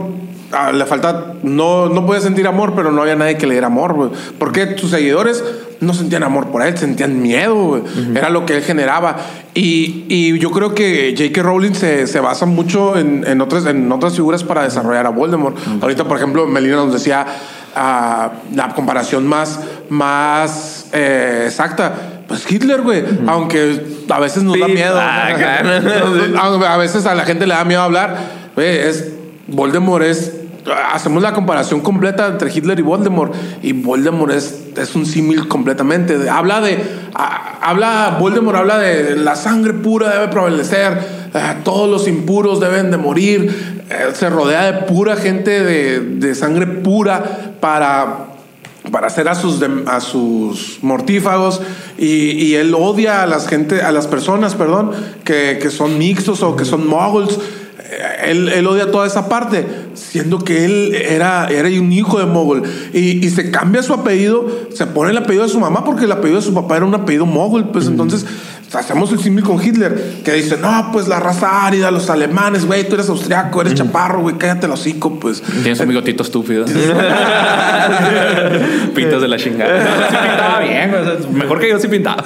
B: ah, le falta, no, no podía sentir amor, pero no había nadie que le diera amor, güey. Porque sus seguidores no sentían amor por él, sentían miedo. Era lo que él generaba. Y, y yo creo que J.K. Rowling se, se basa mucho en, en otras, en otras figuras para desarrollar a Voldemort. Ahorita, por ejemplo, Melina nos decía ah, la comparación más, más eh, exacta. Pues Hitler, güey. Aunque a veces nos da miedo.
A: ah, claro.
B: a veces a la gente le da miedo hablar. Güey, es Voldemort es hacemos la comparación completa entre Hitler y Voldemort y Voldemort es, es un símil completamente habla de a- habla Voldemort habla de la sangre pura debe prevalecer eh, todos los impuros deben de morir eh, se rodea de pura gente de, de sangre pura para para hacer a sus, a sus mortífagos y, y él odia a las gente a las personas perdón que, que son mixtos o que son moguls. Eh, él, él odia toda esa parte siendo que él era, era un hijo de mogul. Y, y se cambia su apellido se pone el apellido de su mamá porque el apellido de su papá era un apellido mogul pues entonces hacemos el símil con Hitler que dice no pues la raza árida los alemanes güey tú eres austriaco eres chaparro güey cállate el hocico pues
C: Tienes un bigotito estúpido. Pintas de la chingada. No, sí pintaba bien, mejor que yo sí pintaba.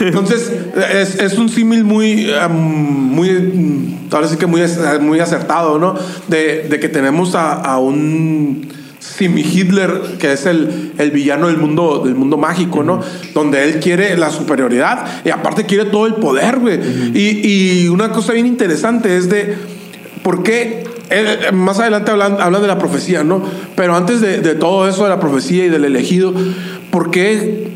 B: Entonces, es, es un símil muy, um, muy, ahora sí que muy, muy acertado, ¿no? De, de que tenemos a, a un Simi Hitler, que es el, el villano del mundo, del mundo mágico, ¿no? Donde él quiere la superioridad y aparte quiere todo el poder, güey. y, y una cosa bien interesante es de por qué más adelante hablan, hablan de la profecía, ¿no? Pero antes de, de todo eso, de la profecía y del elegido, ¿por qué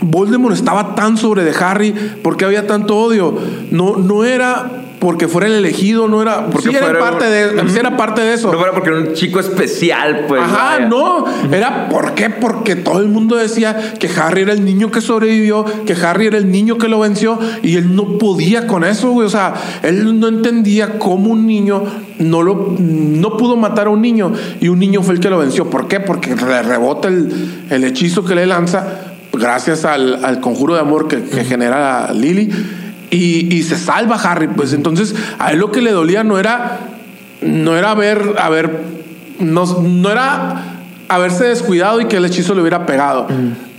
B: Voldemort estaba tan sobre de Harry? ¿Por qué había tanto odio? No, no era porque fuera el elegido, no era.
A: Porque
B: sí, era
A: fuera-
B: parte de, sí era parte de eso.
A: No fuera porque era un chico especial, pues.
B: Ajá,
A: vaya.
B: no. Era ¿por qué? Porque todo el mundo decía que Harry era el niño que sobrevivió, que Harry era el niño que lo venció y él no podía con eso, güey. O sea, él no entendía cómo un niño no lo no pudo matar a un niño y un niño fue el que lo venció. ¿Por qué? Porque le rebota el, el hechizo que le lanza gracias al, al conjuro de amor que, que genera Lily. Y, y se salva Harry, pues entonces a él lo que le dolía no era no era haber, haber no, no era haberse descuidado y que el hechizo le hubiera pegado.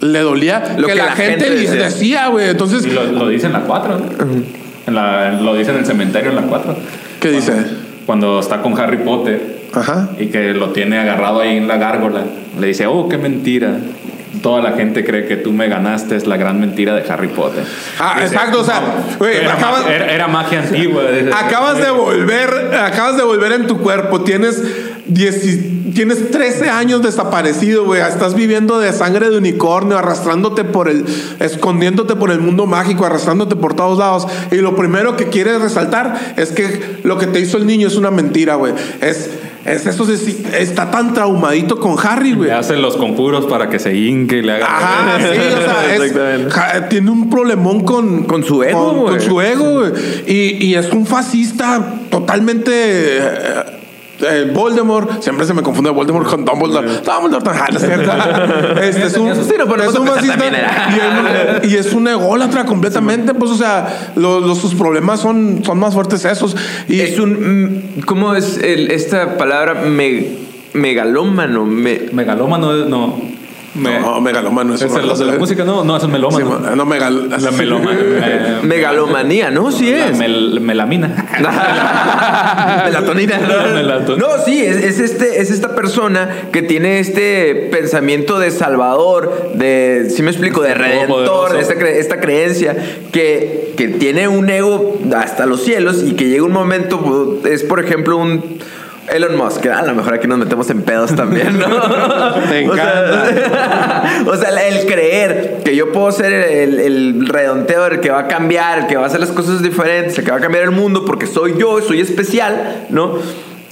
B: Le dolía
A: Lo
B: que,
A: que
B: la,
A: la
B: gente,
A: gente decía.
B: decía, güey. Entonces,
C: Y lo, lo dice en la 4, ¿no? En la- lo dice en el cementerio en la 4.
B: ¿qué dice?
C: Cuando está con Harry Potter
B: Ajá.
C: y que lo tiene agarrado ahí en la gárgola, le dice, oh, qué mentira. Toda la gente cree que tú me ganaste, es la gran mentira de Harry Potter.
B: Ah,
C: Dice,
B: exacto, o sea,
C: "No,
B: güey,
C: era,
B: acabas-
C: ma- era- era magia antigua.
B: Acabas de volver, acabas de volver en tu cuerpo. Tienes 10 tienes 13 años desaparecido, güey. Estás viviendo de sangre de unicornio, arrastrándote por el, escondiéndote por el mundo mágico, arrastrándote por todos lados. Y lo primero que quieres resaltar es que lo que te hizo el niño es una mentira, güey. Es, es eso, es- está tan traumadito con Harry, güey.
C: Le hacen los conjuros para que se hinque y le haga.
B: Ajá, sí, o sea, es-
A: Exactamente.
B: ja- tiene un problemón con,
A: Con su ego,
B: con su ego, güey. Y, y es un fascista totalmente. eh, eh, Voldemort, siempre se me confunde Voldemort con Dumbledore. Dumbledore, ajá, no es cierto. Este es un,
A: Sí, no, pero
B: es un
A: era.
B: y, es, y es un ególatra completamente. Pues, o sea, los, los- sus problemas son, son más fuertes esos. Y
A: Es un. mm, ¿Cómo es el- esta palabra? Me, megalómano. Me,
C: Megalómano, no. Me-
B: no, megalómano es
C: ¿Es el- los de la música? No, no, es
B: Sí,
C: melómano.
B: ma- no, megal,
C: la meloma. eh,
A: megalomanía, ¿no? Sí
C: la
A: es.
C: mel- melamina.
A: Melatonina.
C: Melatonina.
A: No, sí, es, es este, es esta persona que tiene este pensamiento de salvador, de, si me explico, de redentor,
C: Todopoderoso.
A: esta, cre- esta creencia, que, que tiene un ego hasta los cielos y que llega un momento, es por ejemplo un... Elon Musk, a lo mejor aquí nos metemos en pedos también, ¿no? O sea, o sea, el creer que yo puedo ser el, el redonteador, el que va a cambiar, el que va a hacer las cosas diferentes, el que va a cambiar el mundo porque soy yo, soy especial, ¿no?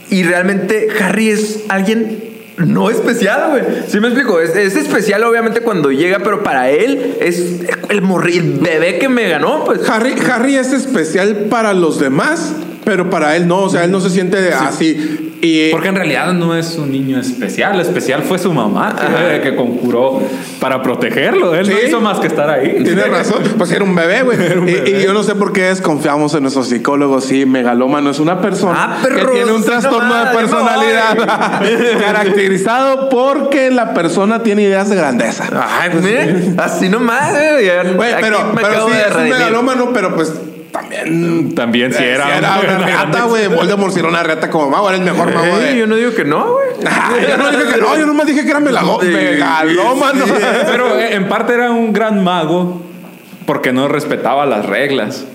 A: Y realmente Harry es alguien no especial, güey. ¿Sí me explico? Es, es especial obviamente cuando llega, pero para él es el, morri- bebé que me ganó, pues.
B: Harry, Harry es especial para los demás, pero para él no. O sea, él no se siente así. Y,
C: Porque en realidad no es un niño especial. Especial fue su mamá que, que conjuró para protegerlo. Él no hizo más que estar ahí.
B: Tienes razón, pues era un bebé, güey. Y, yo no sé por qué desconfiamos en nuestros psicólogos. Sí, megalómano es una persona
A: Ah,
B: que
A: perros,
B: tiene un trastorno de personalidad caracterizado porque la persona tiene ideas de grandeza.
A: Ay, mira, así nomás, güey. ya-
B: Güey,
A: aquí
B: pero, pero sí, es un megalómano, pero pues también.
C: También si era,
B: sí era una reata, güey. Voldemort si era una reata como mago, era el mejor mago de.
A: yo no digo que no, güey.
B: Yo no dije que no, yo nomás dije que era melago-
A: Sí,
B: megalómano.
C: Pero eh, en parte era un gran mago porque no respetaba las reglas.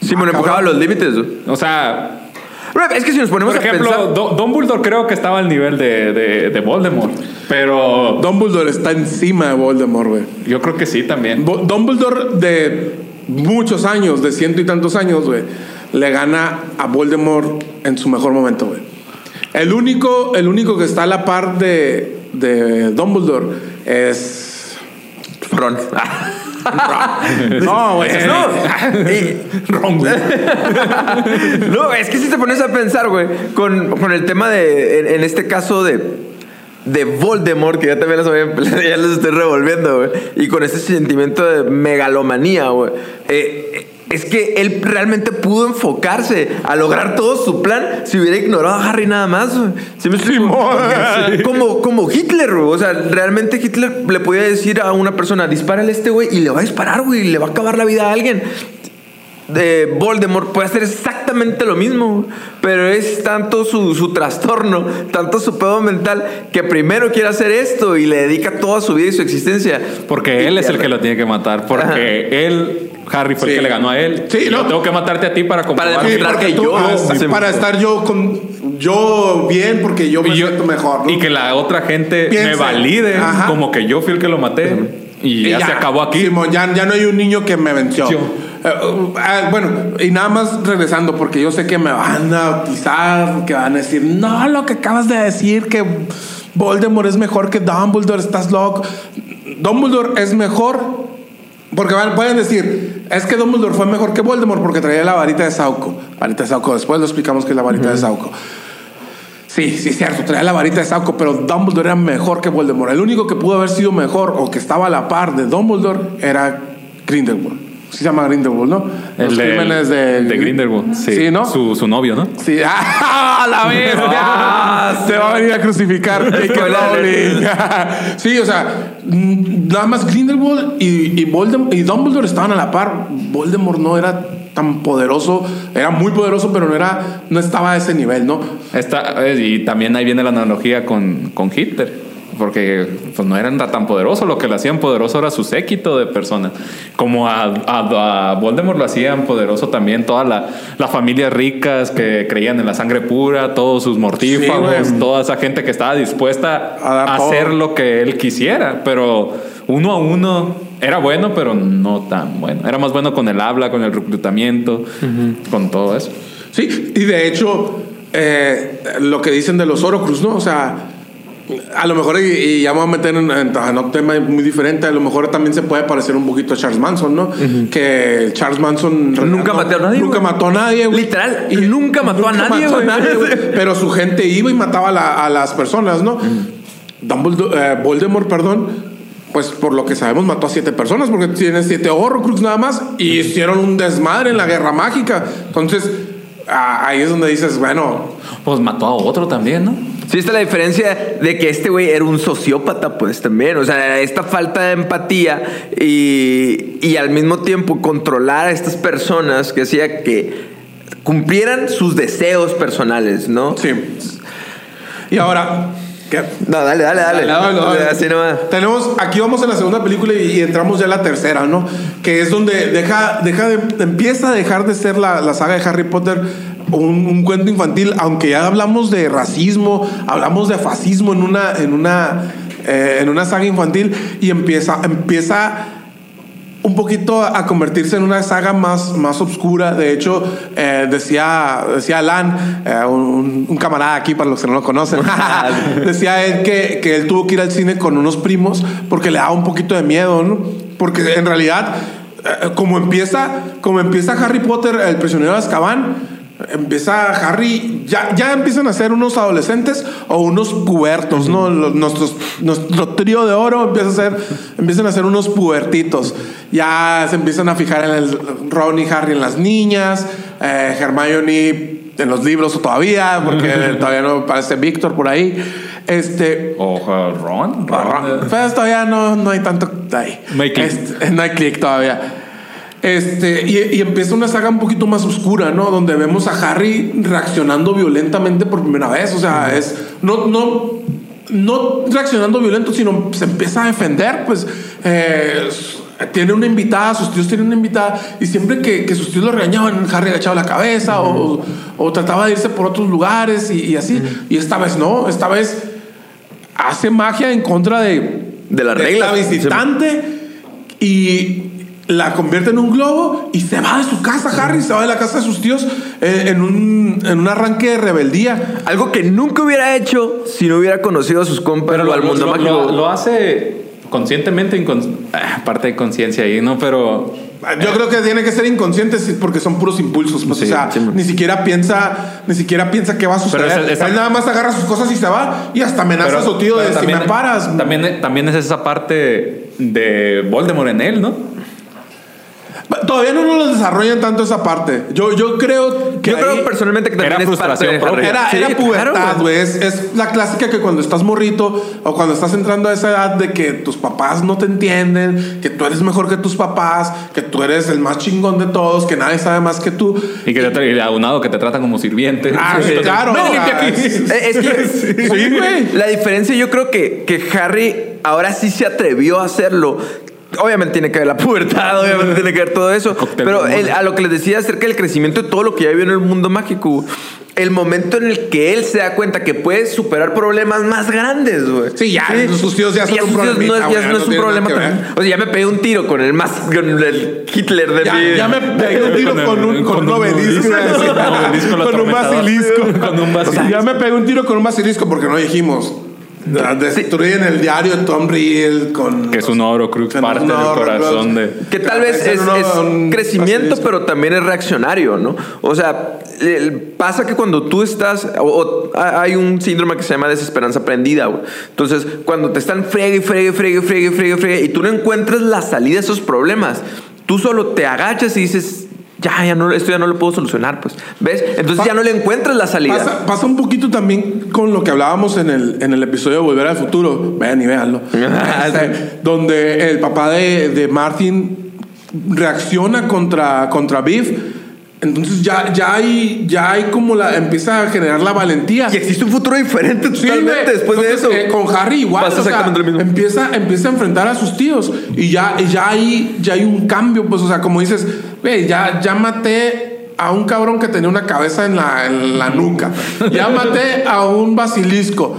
A: Sí, me empujaba los límites, güey.
C: O sea,
A: Es que si nos ponemos
C: por
A: a
C: ejemplo,
A: pensar...
C: Do- Dumbledore creo que estaba al nivel de, de, de Voldemort. Pero
B: Dumbledore está encima de Voldemort, güey.
C: yo creo que sí también.
B: Bo- Dumbledore de muchos años, de ciento y tantos años, güey, le gana a Voldemort en su mejor momento, güey. El único, el único que está a la par de, de Dumbledore es.
A: Ron.
B: No, güey.
A: No, y-
C: Ron, güey.
A: no, es que si te pones a pensar, güey, con, con el tema de, en, en este caso de, de Voldemort, que ya también a- ya les estoy revolviendo, güey, y con ese sentimiento de megalomanía, güey, eh, es que él realmente pudo enfocarse a lograr todo su plan si hubiera ignorado a Harry nada más, como, como Hitler, güey. O sea, realmente Hitler le podía decir a una persona, dispárale a este güey y le va a disparar, güey, y le va a acabar la vida a alguien de Voldemort puede hacer exactamente lo mismo, pero es tanto su, su trastorno, tanto su pedo mental, que primero quiere hacer esto y le dedica toda su vida y su existencia.
C: Porque él es el que lo tiene que matar. Porque
A: Ajá.
C: él, Harry, fue
B: Sí.
C: el que le ganó a él.
B: Sí,
C: Y
B: no.
C: yo tengo que matarte a ti para comprobar.
A: Para
B: Sí,
A: demostrar que
B: tú-
A: yo- sí,
B: para
A: sí.
B: estar yo con yo bien porque yo me
C: y, yo-
B: siento mejor ¿no?
C: y que la otra gente
B: Piense.
C: me valide
B: Ajá.
C: como que yo fui el que lo maté. Y, ya, se acabó aquí.
B: Simón, ya, ya no hay un niño que me venció.
C: Yo.
B: Eh, uh, ah, bueno, y nada más regresando, porque yo sé que me van a bautizar, que van a decir, no, lo que acabas de decir, que Voldemort es mejor que Dumbledore, estás loco. Dumbledore es mejor, porque van- pueden decir, es que Dumbledore fue mejor que Voldemort porque traía la varita de Sauco. Varita de Sauco, después lo explicamos que es la varita de Sauco. Sí, sí, es cierto, traía la varita de Sauco, pero Dumbledore era mejor que Voldemort. El único que pudo haber sido mejor o que estaba a la par de Dumbledore era Grindelwald. Se llama Grindelwald, ¿no?
C: El
B: Los
C: de,
B: crímenes de,
C: de Grindelwald. Sí,
B: Sí, ¿no?
C: Su, su novio, ¿no?
B: Sí, ¡ah, la bestia!
A: Ah,
B: Se va a venir a crucificar sí, o sea, mm, nada más Grindelwald y, y, Voldem- y Dumbledore estaban a la par. Voldemort no era tan poderoso, era muy poderoso, pero no era, no estaba a ese nivel, ¿no?
C: Está, eh, y también ahí viene la analogía con, con Hitler. Porque pues, no eran tan poderosos, lo que lo hacían poderoso era su séquito de personas. Como a, a- a Voldemort lo hacían poderoso también todas la, las familias ricas que creían en la sangre pura, todos sus mortífagos,
B: Sí,
C: toda esa gente que estaba dispuesta
B: A
C: a, hacer lo que él quisiera. Pero uno a uno era bueno, pero no tan bueno. Era más bueno con el habla, con el reclutamiento, con todo eso.
B: Sí, y de hecho, eh, lo que dicen de los Orocruz, ¿no? O sea, a lo mejor, y, y ya voy a meter en, en- en otro tema muy diferente, a lo mejor también se puede parecer un poquito a Charles Manson, ¿no? Que Charles Manson
A: Nunca mató a nadie,
B: Nunca mató a nadie, güey.
A: Literal, y nunca mató a nadie,
B: mató. Pero su gente iba y mataba a, la- a las personas, ¿no? Dumbledore- eh, Voldemort, perdón, pues por lo que sabemos mató a siete personas porque tiene siete Horrocrux nada más y hicieron un desmadre en la guerra mágica. Entonces, ahí es donde dices, bueno,
C: Pues mató a otro también, ¿no?
A: Sí, está la diferencia de que este güey era un sociópata, pues también. O sea, esta falta de empatía y, y al mismo tiempo controlar a estas personas que hacía que cumplieran sus deseos personales, ¿no?
B: sí. Y ahora, ¿qué?
A: No, dale, dale, dale.
B: Dale, dale, dale.
A: Así nomás.
B: Tenemos, aquí vamos en la segunda película y, y entramos ya a la tercera, ¿no? Que es donde deja, deja de, empieza a dejar de ser la, la saga de Harry Potter un, un cuento infantil, aunque ya hablamos de racismo, hablamos de fascismo en una, en una, eh, en una saga infantil y empieza, empieza un poquito a convertirse en una saga más, más oscura. De hecho, eh, decía, decía Alan, eh, un, un camarada aquí para los que no lo conocen, decía él que, que él tuvo que ir al cine con unos primos porque le daba un poquito de miedo, ¿no? Porque en realidad, eh, como empieza, como empieza Harry Potter, el prisionero de Azkaban, empieza Harry, ya, ya empiezan a ser unos adolescentes o unos pubertos, ¿no? Los- nuestros, nuestro trío de oro empieza a ser, empiezan a ser unos pubertitos. Ya se empiezan a fijar en el Ron y Harry en las niñas, eh, Hermione en los libros todavía, porque todavía no aparece Víctor por ahí. Este,
C: Ojo, Ron. Ron.
B: pues todavía no, no hay tanto ahí.
C: No hay click.
B: Este, no hay click todavía. Este, y, y empieza una saga un poquito más oscura, ¿no? Donde vemos a Harry reaccionando violentamente por primera vez. O sea, es. No, no, no reaccionando violento, sino se empieza a defender. Pues eh, tiene una invitada, sus tíos tienen una invitada. Y siempre que, que sus tíos lo regañaban, Harry agachaba la cabeza o, o trataba de irse por otros lugares y, y así. Y esta vez no, esta vez hace magia en contra de,
A: De las reglas.
B: la visitante y la convierte en un globo y se va de su casa, Harry, se va de la casa de sus tíos eh, en, un, en un arranque de rebeldía.
A: Algo que nunca hubiera hecho si no hubiera conocido a sus compas
C: Pero
A: o
C: lo,
A: al mundo
C: lo-
A: mágico.
C: lo- lo hace conscientemente, incons- ah, parte de conciencia ahí, ¿no? Pero
B: Yo creo que tiene que ser inconsciente porque son puros impulsos. pues,
C: Sí,
B: o sea,
A: sí,
B: ni siquiera piensa, ni siquiera piensa qué va a suceder.
C: Pero esa- esa-
B: Él nada más agarra sus cosas y se va y hasta amenaza
C: pero-
B: a su tío de
C: pero
B: si me paras.
C: También, también es esa parte de Voldemort en él, ¿no?
B: Todavía no nos desarrollan tanto esa parte. Yo, yo creo que
A: Yo creo personalmente que
C: Era
A: también es parte de
C: frustración.
A: Harry.
B: Era,
A: Sí,
B: era pubertad,
A: güey.
B: güey. es, es la clásica que cuando estás morrito o cuando estás entrando a esa edad de que tus papás no te entienden, que tú eres mejor que tus papás, que tú eres el más chingón de todos, que nadie sabe más que tú.
C: Y que te y aunado que te tratan como sirviente.
B: Ah, sí, claro. Es-
A: Es que
B: Sí, güey.
A: la diferencia yo creo que, que Harry ahora sí se atrevió a hacerlo. Obviamente tiene que ver la pubertad, obviamente tiene que ver todo eso. Pero el- a lo que les decía acerca del crecimiento de todo lo que ya vio en el mundo mágico, el momento en el que él se da cuenta que puede superar problemas más grandes, güey.
B: Sí, ya, sus tíos ya son
A: sus
B: un
A: tíos no, es- ya no
B: no
A: es un problema. O sea, ya me pegué un tiro con el más, con el Hitler de
B: Ya,
A: mi-
B: ya me pegué un tiro
C: Con
B: un, con
C: con
B: un obelisco.
C: con un
B: basilisco.
C: Con un basilisco.
B: Ya me pegué un tiro con un basilisco porque no dijimos. Destruyen el diario de Tom Riddle con.
C: Que es un Horcrux,
B: con
C: parte del corazón de-
A: Que tal vez es,
B: uno-
A: es
B: un
A: crecimiento, pero también es reaccionario, ¿no? O sea, el- pasa que cuando tú estás, o, o hay un síndrome que se llama desesperanza aprendida, güey. Entonces, cuando te están fregue, fregue, fregue, fregue, fregue, fregue, y tú no encuentras la salida a esos problemas, tú solo te agachas y dices, ya, ya no, esto ya no lo puedo solucionar, pues. ¿Ves? Entonces ya no le encuentras la salida.
B: Pasa, pasa un poquito también con lo que hablábamos en el, en el episodio de Volver al Futuro. Vean y véanlo. Este, Donde el papá de, de Martin reacciona contra, contra Biff. Entonces ya, ya hay, ya hay como la, empieza a generar la valentía.
A: Y existe un futuro diferente totalmente después de eso.
B: Eh, con Harry igual.
A: Pasa
B: o sea,
A: exactamente lo mismo.
B: Empieza, empieza a enfrentar a sus tíos. Y ya, ya, hay, ya hay un cambio. Pues, o sea, como dices, güey, ya, ya maté a un cabrón que tenía una cabeza en la, en la nuca. Ya maté a un basilisco.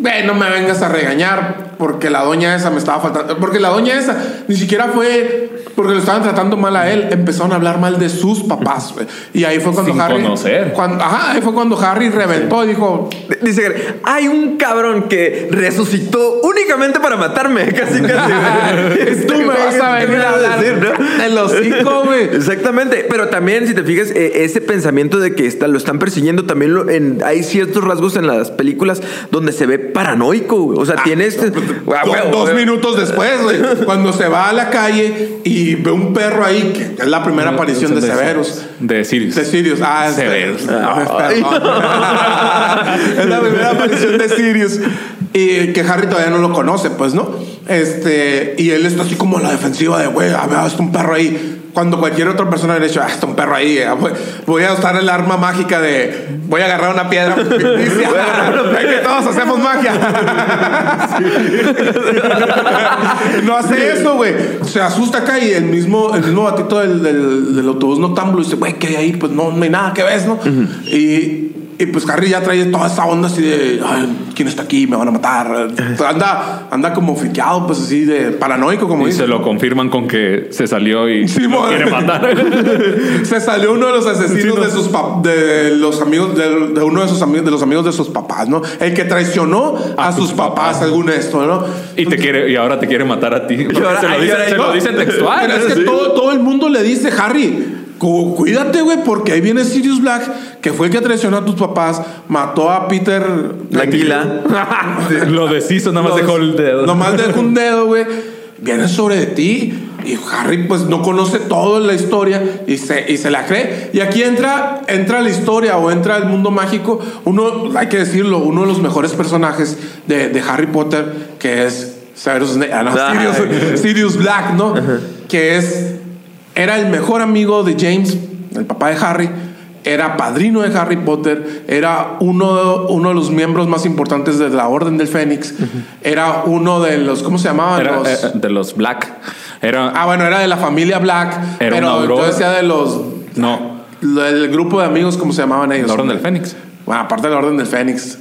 B: Güey, no me vengas a regañar porque la doña esa me estaba faltando. Porque la doña esa ni siquiera fue porque lo estaban tratando mal a él. Empezaron a hablar mal de sus papás. güey. Y ahí fue cuando
C: Sin
B: Harry.
C: conocer.
B: Cuando, ajá, ahí fue cuando Harry reventó y dijo:
A: Dice, hay un cabrón que resucitó únicamente para matarme, casi casi. güey.
B: Tú me vas a venir a hablar
A: decir, ¿no?
B: de los cinco, güey.
A: Exactamente, pero también si te fijas, eh, ese pensamiento de que está- lo están persiguiendo, también lo- en- hay ciertos rasgos en las películas donde se ve paranoico, güey. o sea, tiene este... Ah,
B: dos
A: güey.
B: minutos después, güey, cuando se va a la calle y ve un perro ahí, que es la primera aparición de Severus.
C: De Sirius.
B: De Sirius. Ah, es
C: Severus.
B: No, es la primera aparición de Sirius. Y que Harry todavía no lo conoce, pues, ¿no? Este, y él está así como a la defensiva de, güey, a ver, está un perro ahí. Cuando cualquier otra persona hubiera dicho, ah, está un perro ahí, eh, voy- voy a usar el arma mágica de, voy a agarrar una piedra. Es que todos hacemos magia. no hace eso, güey. Se asusta acá y el mismo, el mismo batito del, del, del autobús noctámbulo dice, güey, ¿qué hay ahí? Pues no, no hay nada que ves, ¿no? y, y pues Harry ya trae toda esa onda así de, ay, ¿quién está aquí? Me van a matar. Anda, anda como friqueado, pues así de paranoico, como
C: Y
B: dice.
C: se lo confirman con que se salió y
B: Sí,
C: lo
B: mo-
C: quiere matar.
B: Se salió uno de los asesinos de sus pap- de los amigos de, de uno de sus amigos de los amigos de sus papás, ¿no? El que traicionó a, sus papás, según esto, ¿no?
C: y te quiere y ahora te quiere matar a ti.
A: ahora-
C: se lo
A: ay,
C: dicen,
A: ahora-
C: se lo textual.
B: Pero es que
C: Sí.
B: todo, todo el mundo le dice, Harry, Cuídate, güey, porque ahí viene Sirius Black, que fue el que traicionó a tus papás, mató a Peter.
A: La anguila.
C: Lo deshizo, nada más dejó el dedo.
B: Nomás dejó un dedo, güey. Viene sobre de ti. Y Harry, pues, no conoce todo la historia y se, y se la cree. Y aquí entra, entra la historia o entra el mundo mágico. Uno, hay que decirlo, uno de los mejores personajes de, de Harry Potter, que es. Ah, no. Sirius, Sirius Black, ¿no? Que es. Era el mejor amigo de James, el papá de Harry. Era padrino de Harry Potter, era uno, uno de los miembros más importantes de la Orden del Fénix, era uno de los, ¿cómo se llamaban?
C: Era,
B: Los-
C: eh, de los Black. Era.
B: ah, bueno, era de la familia Black,
C: Era
B: pero yo decía de los,
C: no,
B: el grupo de amigos, ¿cómo se llamaban ellos?
C: la Orden del Fénix.
B: Bueno, aparte de la Orden del Fénix.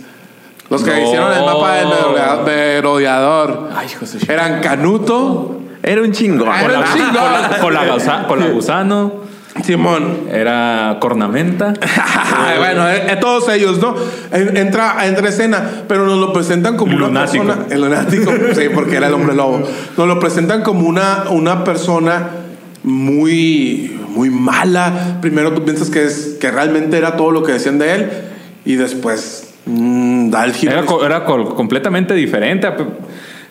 B: Los que
C: No.
B: hicieron el mapa del merodea- merodeador.
C: Ay, de
B: Eran Canuto,
A: Era un chingón.
B: Era
C: Con
B: un
C: la,
B: chingón.
C: con la- con la gusa- con la gusano.
B: Simón.
C: Era cornamenta.
B: Bueno, eh, eh, todos ellos, ¿no? En- Entra, entra escena, pero nos lo presentan como
C: Lunático.
B: una persona. El lunático, sí, porque era el hombre lobo. Nos lo presentan como una, una persona muy, muy mala. Primero tú piensas que, es, que realmente era todo lo que decían de él, y después mm, da el giro.
C: Era, co- era co- completamente diferente.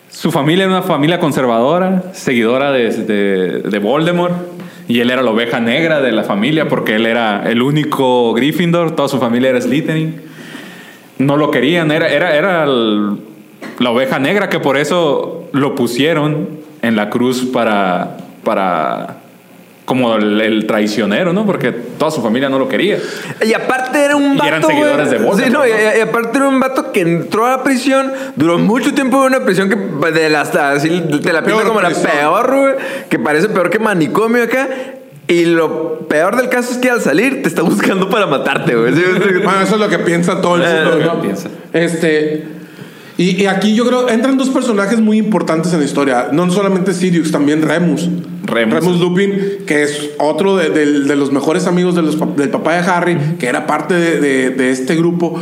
C: Su familia era una familia conservadora, seguidora de, de- de Voldemort. Y él era la oveja negra de la familia porque él era el único Gryffindor. Toda su familia era Slytherin. No lo querían. Era, era, era la oveja negra que por eso lo pusieron en la cruz para... para como el, el traicionero, ¿no? Porque toda su familia no lo quería.
A: Y aparte era un
C: Y
A: vato.
C: eran seguidores
A: güey.
C: de Voldemort,
A: Sí, no, y,
C: ¿no?
A: y aparte era un vato que entró a la prisión, duró mucho tiempo en una prisión que de la, hasta así te la pinta como la peor, güey, que parece peor que manicomio acá. Y lo peor del caso es que al salir te está buscando para matarte, güey.
B: Bueno, eso es lo que piensa todo el
A: Eh,
B: mundo.
C: lo
B: ¿no?
C: que piensa.
B: Este. Y, y aquí yo creo entran dos personajes muy importantes en la historia. No solamente Sirius, también Remus.
C: Remus.
B: Lupin, que es otro de, de- de los mejores amigos de los del papá de Harry, que era parte de, de- este grupo.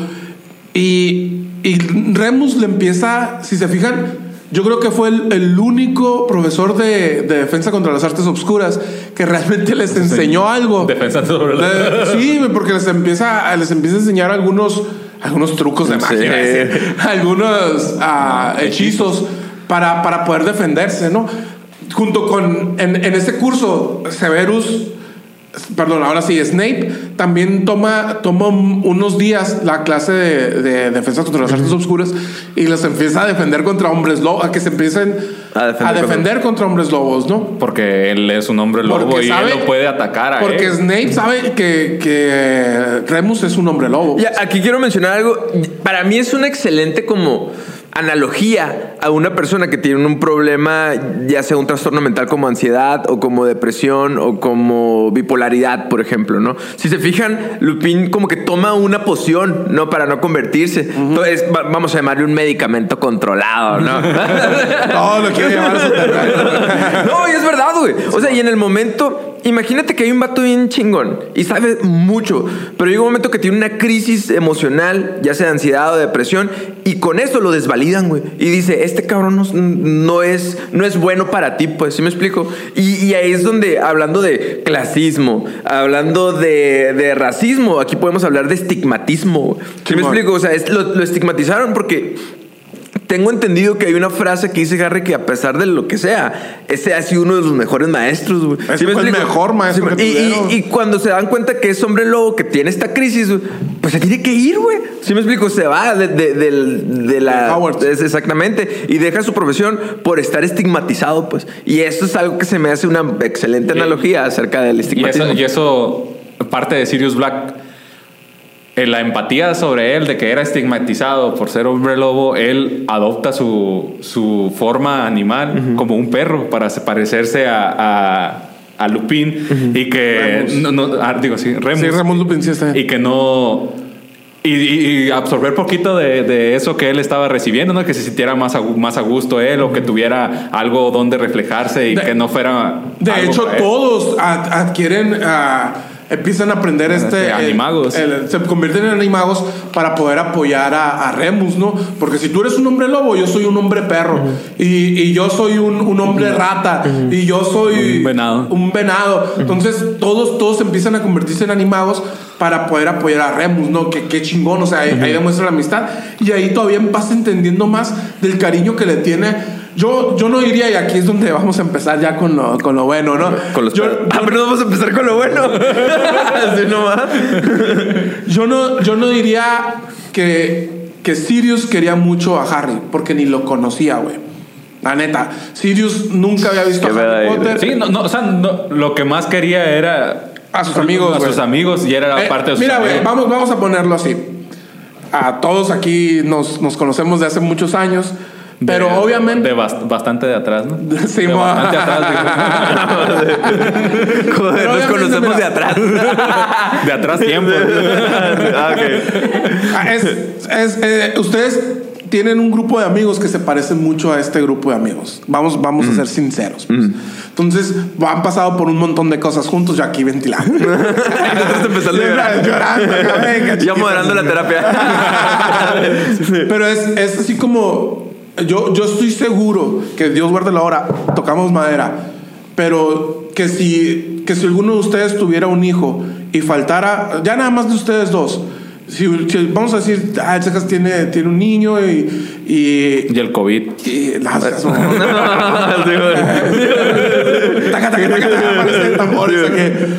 B: Y, y Remus le empieza, si se fijan, yo creo que fue el, el único profesor de, de defensa contra las artes obscuras que realmente les enseñó algo.
C: Defensa sobre la-
B: sí, porque les empieza, les empieza a enseñar algunos, algunos trucos de magia, algunos ah, hechizos para, para poder defenderse, ¿no? Junto con, en, en este curso, Severus, perdón, ahora sí, Snape también toma, toma unos días la clase de, de defensa contra las artes oscuras y los empieza a defender contra hombres lobos, a que se empiecen
A: A
B: a
A: defender
B: contra hombres lobos, ¿no?
C: Porque él es un hombre lobo
B: Porque
C: y
B: sabe-
C: él lo puede atacar a
B: Porque
C: él.
B: Snape sabe que, que Remus es un hombre lobo.
A: Ya, aquí quiero mencionar algo. Para mí es una excelente como analogía a una persona que tiene un problema, ya sea un trastorno mental como ansiedad o como depresión o como bipolaridad, por ejemplo, ¿no? Si se fijan, Lupin como que toma una poción, ¿no? Para no convertirse. Entonces, va- vamos a llamarle un medicamento controlado, ¿no?
B: Todo lo quiere llevar a.
A: No, y es verdad, güey. O sea, y en el momento, imagínate que hay un vato bien chingón y sabe mucho, pero llega un momento que tiene una crisis emocional, ya sea de ansiedad o depresión, y con eso lo güey. Y dice, este cabrón no, no es, no es bueno para ti, pues, ¿sí me explico? Y, y ahí es donde, hablando de clasismo, hablando de, de racismo, aquí podemos hablar de estigmatismo. ¿Sí me explico? O sea, es- lo, lo estigmatizaron porque tengo entendido que hay una frase que dice Harry que a pesar de lo que sea, ese ha sido uno de los mejores maestros. güey.
B: Ese
A: me
B: fue el mejor maestro
A: Sí,
B: que
A: y, y- y cuando se dan cuenta que es hombre lobo que tiene esta crisis, pues se tiene que ir, güey. ¿Sí me explico? Se va de, de- del- de la... Es exactamente. Y deja su profesión por estar estigmatizado, pues. Y esto es algo que se me hace una excelente
C: Y-
A: analogía acerca del
C: Y
A: estigmatismo.
C: eso, y eso, parte de Sirius Black, la empatía sobre él, de que era estigmatizado por ser hombre lobo, él adopta su, su forma animal como un perro para se- parecerse a, a, a Lupin y que...
B: Remus.
C: No, no, ah, digo, sí, Remus.
B: Sí, Remus Lupin sí está.
C: y que no y, y- y absorber poquito de, de eso que él estaba recibiendo, ¿no? Que se sintiera más a, más a gusto él o que tuviera algo donde reflejarse y
B: De-
C: que no fuera.
B: De
C: algo
B: hecho, todos ad- adquieren ah, empiezan a aprender este...
C: animagos.
B: se convierten en animagos para poder apoyar a, Remus, ¿no? Porque si tú eres un hombre lobo, yo soy un hombre perro. y, yo soy un, hombre rata. Y yo soy...
C: Un venado.
B: Un venado. Entonces todos, todos empiezan a convertirse en animagos para poder apoyar a Remus, ¿no? Que qué chingón, o sea, ahí, demuestra la amistad. Y ahí todavía vas entendiendo más del cariño que le tiene yo, yo no diría, y aquí es donde vamos a empezar ya con lo, con lo bueno, ¿no?
A: Con los
B: yo,
A: ah, pero vamos a empezar con lo bueno. Así nomás.
B: yo, no, yo no diría que, que Sirius quería mucho a Harry, porque ni lo conocía, güey. La neta, Sirius nunca había visto a Harry Potter.
C: Sí, no, no, o sea, lo que más quería era
B: a sus amigos.
C: A sus amigos y era eh, parte de sus
B: Mira, güey, vamos, vamos a ponerlo así. A todos aquí nos, nos conocemos de hace muchos años. Pero obviamente.
C: De bastante de atrás, ¿no?
B: Sí,
C: de bastante atrás.
A: Joder, nos conocemos de atrás.
C: de atrás tiempo.
B: ah, ah es, es, eh, ustedes tienen un grupo de amigos que se parecen mucho a este grupo de amigos. Vamos, vamos a ser sinceros. Pues. Entonces, han pasado por un montón de cosas juntos, ya aquí ventilando.
A: empezando a llorar. ya moderando la terapia.
B: Pero es, es así como yo, yo estoy seguro que Dios guarde la hora, tocamos madera, pero que si, que si alguno de ustedes tuviera un hijo y faltara, ya nada más de ustedes dos, si, vamos a decir, ah, Checas tiene, tiene un niño y. Y,
C: y el COVID.
B: Y,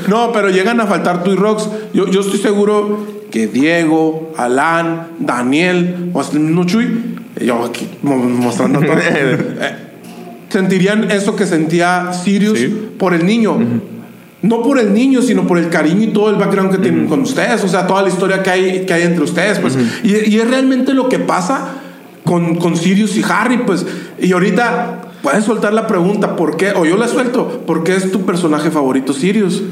B: no, pero llegan a faltar tú y Rox. Yo, yo estoy seguro que Diego, Alan, Daniel, o hasta el mismo Chuy yo aquí mostrando todo. Eh, sentirían eso que sentía Sirius por el niño. No por el niño, sino por el cariño y todo el background que tienen con ustedes. O sea, toda la historia que hay, que hay entre ustedes. Pues. y, y, es realmente lo que pasa con, con Sirius y Harry. Pues. Y ahorita puedes soltar la pregunta, ¿por qué? O yo la suelto, ¿por qué es tu personaje favorito Sirius?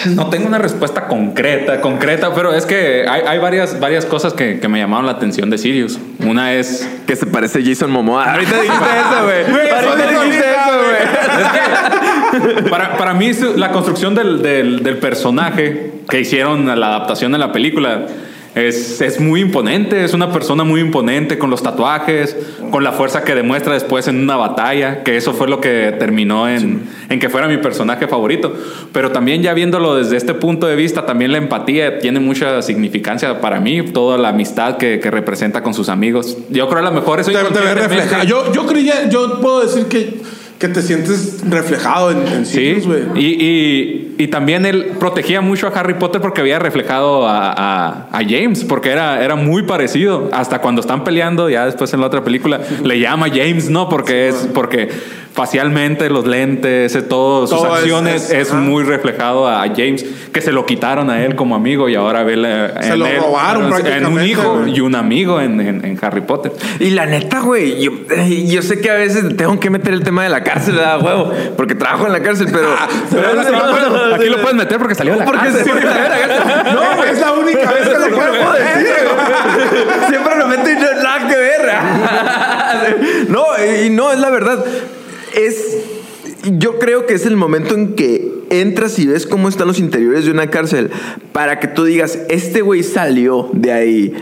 C: No tengo una respuesta concreta, concreta, pero es que hay, varias, varias cosas que, me llamaron la atención de Sirius. Una es
A: que se parece a Jason Momoa. Ahorita dijiste eso, güey. Ahorita dijiste
C: eso, güey. para, para mí, la construcción del, del, del personaje que hicieron la adaptación de la película es, es, muy imponente, es una persona muy imponente con los tatuajes, con la fuerza que demuestra después en una batalla, que eso fue lo que terminó en, en, que fuera mi personaje favorito. Pero también ya viéndolo desde este punto de vista, también la empatía tiene mucha significancia para mí, toda la amistad que, que representa con sus amigos. Yo creo a lo mejor eso...
B: yo, yo creía, yo puedo decir que que te sientes reflejado en, en sí.
C: Y, y, y, también él protegía mucho a Harry Potter porque había reflejado a, a, a, James, porque era, era muy parecido. Hasta cuando están peleando, ya después en la otra película, le llama James, ¿no? Porque es porque facialmente, los lentes, eh, todo, sus acciones es, muy reflejado a James, que se lo quitaron a él como amigo y ahora ve
B: se lo robaron
C: en un hijo y un amigo en, en, Harry Potter.
A: Y la neta, güey, yo, yo, sé que a veces tengo que meter el tema de la cárcel, da huevo, porque trabajo en la cárcel, pero,
C: aquí lo puedes meter porque salió de la cárcel.
B: no, es la única vez que lo puedo decir.
A: Siempre lo meto y no nada que ver. no, y no, es la verdad es yo creo que es el momento en que entras y ves cómo están los interiores de una cárcel para que tú digas, este güey salió de ahí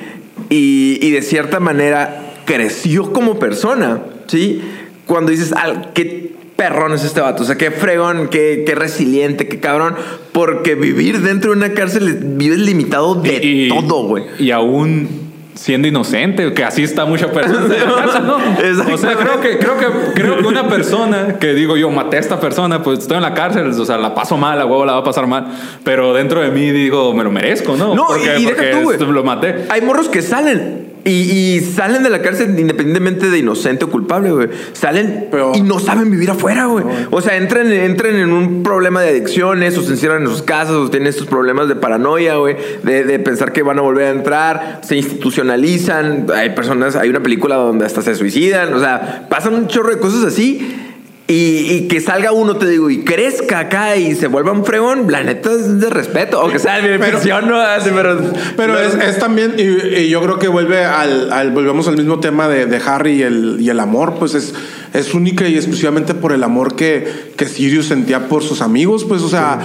A: y, de cierta manera creció como persona, ¿sí? Cuando dices, qué perrón es este vato, o sea, qué fregón, qué, resiliente, qué cabrón, porque vivir dentro de una cárcel vives limitado de todo, güey.
C: Y aún siendo inocente, que así está mucha persona. O sea, creo que, creo que, creo que una persona que digo yo, maté a esta persona, pues estoy en la cárcel, o sea, la paso mal, la huevo la va a pasar mal, pero dentro de mí digo, me lo merezco, ¿no?
A: No, porque, y, porque lo maté. Hay morros que salen y, salen de la cárcel independientemente de inocente o culpable, güey. Salen y no saben vivir afuera, güey. O sea, entran, entran en un problema de adicciones o se encierran en sus casas o tienen estos problemas de paranoia, güey. De, de, pensar que van a volver a entrar. Se institucionalizan. Hay personas, hay una película donde hasta se suicidan. O sea, pasan un chorro de cosas así. Y, que salga uno, te digo, y crezca acá y se vuelva un fregón, la neta es de respeto. O que sea de pero, ¿no? pero,
B: pero es, también, y, yo creo que vuelve al, volvemos al mismo tema de, Harry y el, y el amor, pues es, es única y exclusivamente por el amor que, que Sirius sentía por sus amigos, pues, o sea.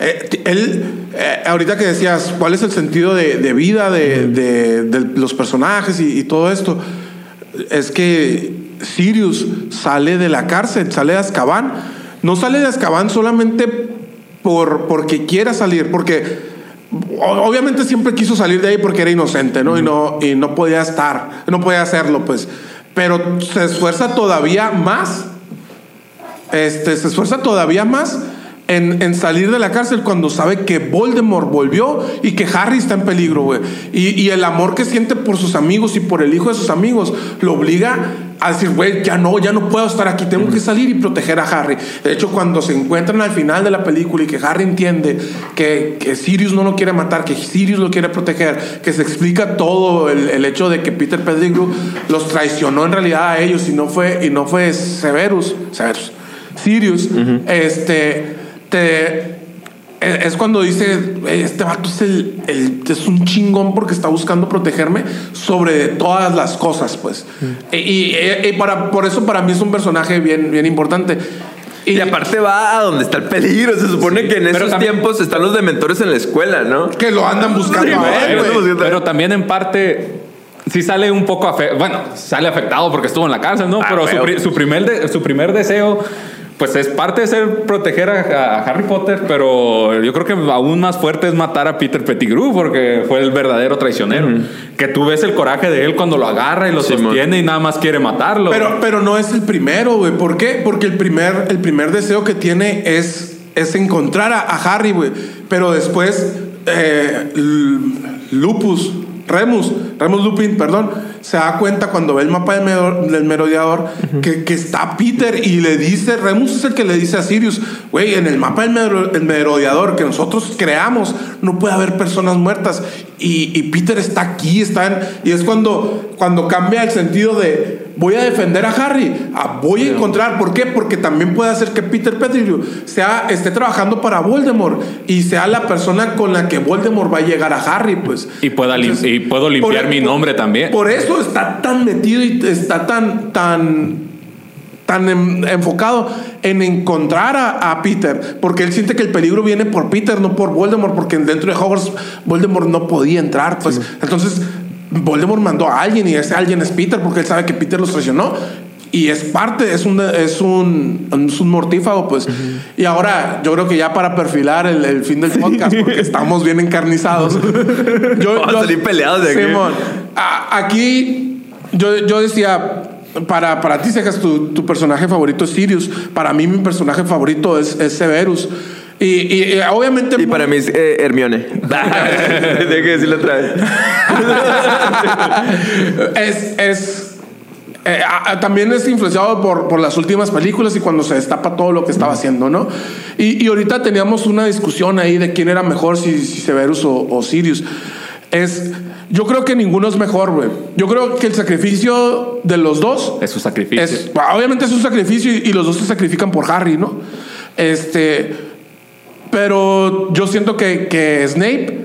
B: Eh, él, eh, ahorita que decías, ¿cuál es el sentido de, de vida de, de- de los personajes y, y todo esto? Es que Sirius sale de la cárcel, sale de Azkaban. No sale de Azkaban solamente por, porque quiera salir, porque obviamente siempre quiso salir de ahí porque era inocente, ¿no? Y no, y no podía estar, no podía hacerlo, pues. Pero se esfuerza todavía más este, se esfuerza todavía más en, en salir de la cárcel cuando sabe que Voldemort volvió y que Harry está en peligro, güey. Y, y el amor que siente por sus amigos y por el hijo de sus amigos lo obliga a decir, güey, ya no, ya no puedo estar aquí, tengo que salir y proteger a Harry. De hecho, cuando se encuentran al final de la película y que Harry entiende que, que Sirius no lo quiere matar, que Sirius lo quiere proteger, que se explica todo el, el hecho de que Peter Pettigrew los traicionó en realidad a ellos y no fue, y no fue Severus, Severus, Sirius, este, te, es cuando dice, "Ey, este vato es, el, el- es un chingón porque está buscando protegerme sobre todas las cosas, pues. Y, y- y para, por eso para mí es un personaje bien, bien importante.
A: Y aparte va a donde está el peligro. Se supone que en
C: pero
A: esos
C: también-
A: tiempos están los dementores en la escuela, ¿no?
B: que lo andan buscando
A: Sí,
B: a él,
A: pues,
C: Pero también en parte sí sale un poco afe- bueno, sale afectado porque estuvo en la cárcel, ¿no?
A: Ah,
C: Pero su,
A: feo.
C: pri- su primer de- su primer deseo pues es parte de ser proteger a, a Harry Potter, pero yo creo que aún más fuerte es matar a Peter Pettigrew porque fue el verdadero traicionero. Que tú ves el coraje de él cuando lo agarra y lo sostiene y nada más quiere matarlo.
B: Pero, pero no es el primero, güey. ¿Por qué? Porque el primer, el primer deseo que tiene es, es encontrar a, a Harry, güey. Pero después, eh, Lupus, Remus, Remus Lupin, perdón, se da cuenta cuando ve el mapa del, mero- del merodeador que, que está Peter y le dice, Remus es el que le dice a Sirius, güey, en el mapa del el merodeador que nosotros creamos no puede haber personas muertas. Y, y Peter está aquí, está en, y es cuando, cuando cambia el sentido de voy a defender a Harry, a voy a encontrar, ¿por qué? Porque también puede hacer que Peter Pettigrew sea, esté trabajando para Voldemort y sea la persona con la que Voldemort va a llegar a Harry, pues.
C: Y pueda lim- y puedo
B: por-
C: limpiar mi nombre también.
B: Por eso está tan metido y está tan, tan, tan en- enfocado en encontrar a, a Peter, porque él siente que el peligro viene por Peter, no por Voldemort, porque dentro de Hogwarts Voldemort no podía entrar, pues. Entonces Voldemort mandó a alguien y ese alguien es Peter, porque él sabe que Peter los traicionó. Y es parte, es un, es un, es un mortífago, pues. Y ahora, yo creo que ya para perfilar el, el fin del podcast, porque estamos bien encarnizados. yo,
A: Vamos a salir peleados de aquí.
B: Simón, a- aquí yo, yo decía, para, para ti, Cejas, tu, tu personaje favorito es Sirius. Para mí, mi personaje favorito es, es Severus. Y, y- y obviamente.
A: Y para mí es eh, Hermione. Tengo que decirlo otra vez.
B: es. es eh, a- a- también es influenciado por, por las últimas películas y cuando se destapa todo lo que estaba haciendo, ¿no? Y, y ahorita teníamos una discusión ahí de quién era mejor, si, si Severus o, o Sirius. Es, yo creo que ninguno es mejor, güey. Yo creo que el sacrificio de los dos
C: Es su sacrificio.
B: Es, obviamente es un sacrificio y, y los dos se sacrifican por Harry, ¿no? Este, pero yo siento que, que Snape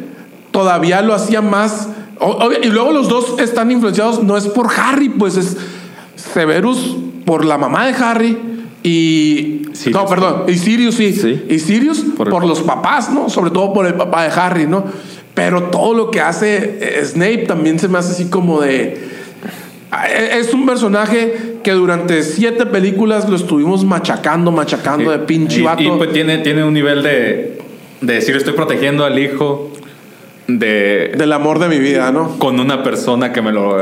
B: todavía lo hacía más. obvio- y luego los dos están influenciados, no es por Harry, pues es Severus por la mamá de Harry y.
C: Sirius.
B: No, perdón, y Sirius sí.
A: Sí.
B: Y Sirius
C: Por
B: por, los papás, ¿no? Sobre todo por el papá de Harry, ¿no? Pero todo lo que hace eh, Snape también se me hace así como de. Eh, Es un personaje que durante siete películas lo estuvimos machacando, machacando de pinche
C: y,
B: vato.
C: y, pues tiene, tiene un nivel de, de decir estoy protegiendo al hijo de
B: del amor de mi vida, ¿no?
C: con una persona que me lo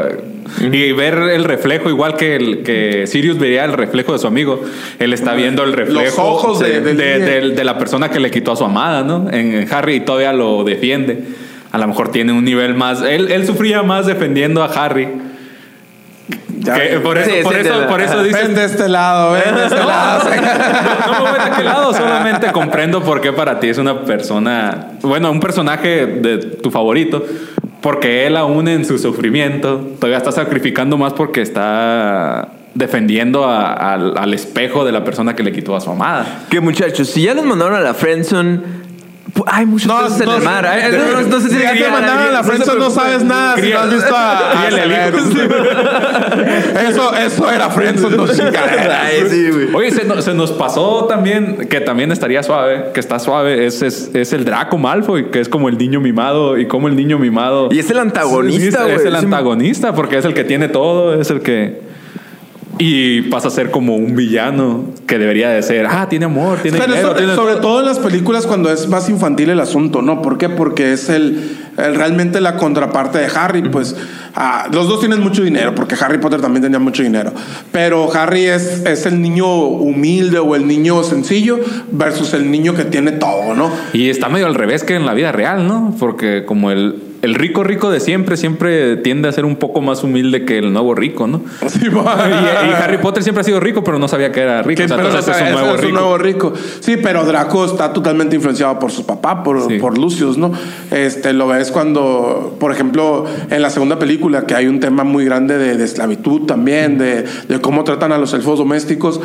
C: y ver el reflejo igual que el que Sirius veía el reflejo de su amigo él está viendo el reflejo
B: ojos de-
C: de, de- de- de la persona que le quitó a su amada no en, en Harry y todavía lo defiende a lo mejor tiene un nivel más él, él sufría más defendiendo a Harry
B: Ya,
C: que por eso
A: Sí,
C: por
A: sí,
C: eso,
A: la-
C: por eso dices
B: Ven de este lado, ven de este lado.
C: no me voy de aquel lado, solamente comprendo por qué para ti es una persona, bueno, un personaje de tu favorito, porque él aún en su sufrimiento todavía está sacrificando más porque está defendiendo a- al, al espejo de la persona que le quitó a su amada.
A: Que muchachos, si ya los mandaron a la friendzone, Hay muchos
B: No,
A: peces en
B: no,
A: el mar.
B: De-
A: No, no- no sé si
B: ya te mandaron a la friendzone, no sabes nada. Si no has visto a. Eso, eso era friendzone, no.
C: Oye, se, no- se nos pasó también, que también estaría suave, que está suave, es, es, es el Draco Malfoy, que es como el niño mimado, y como el niño mimado...
A: Y es el antagonista, güey.
C: Es el antagonista, porque es el que tiene todo, es el que... Y pasa a ser como un villano que debería de ser, ah, tiene amor, tiene
B: Pero
C: dinero,
B: sobre,
C: tiene
B: sobre
C: todo".
B: en las películas cuando es más infantil el asunto, ¿no? ¿Por qué? Porque es el, el- realmente la contraparte de Harry, pues ah, los dos tienen mucho dinero, porque Harry Potter también tenía mucho dinero, pero Harry es, es el niño humilde o el niño sencillo versus el niño que tiene todo, ¿no?
C: Y está medio al revés que en la vida real, ¿no? Porque como el, el rico rico de siempre, siempre tiende a ser un poco más humilde que el nuevo rico, ¿no?
B: Sí,
C: Y, y Harry Potter siempre ha sido rico, pero no sabía que era rico. O sea, entonces es un nuevo
B: es
C: rico.
B: nuevo rico. Sí, pero Draco está totalmente influenciado por su papá, por,
C: Sí.
B: por Lucius, ¿no? Este, lo ves cuando, por ejemplo, en la segunda película, que hay un tema muy grande de, de esclavitud también, de, de cómo tratan a los elfos domésticos.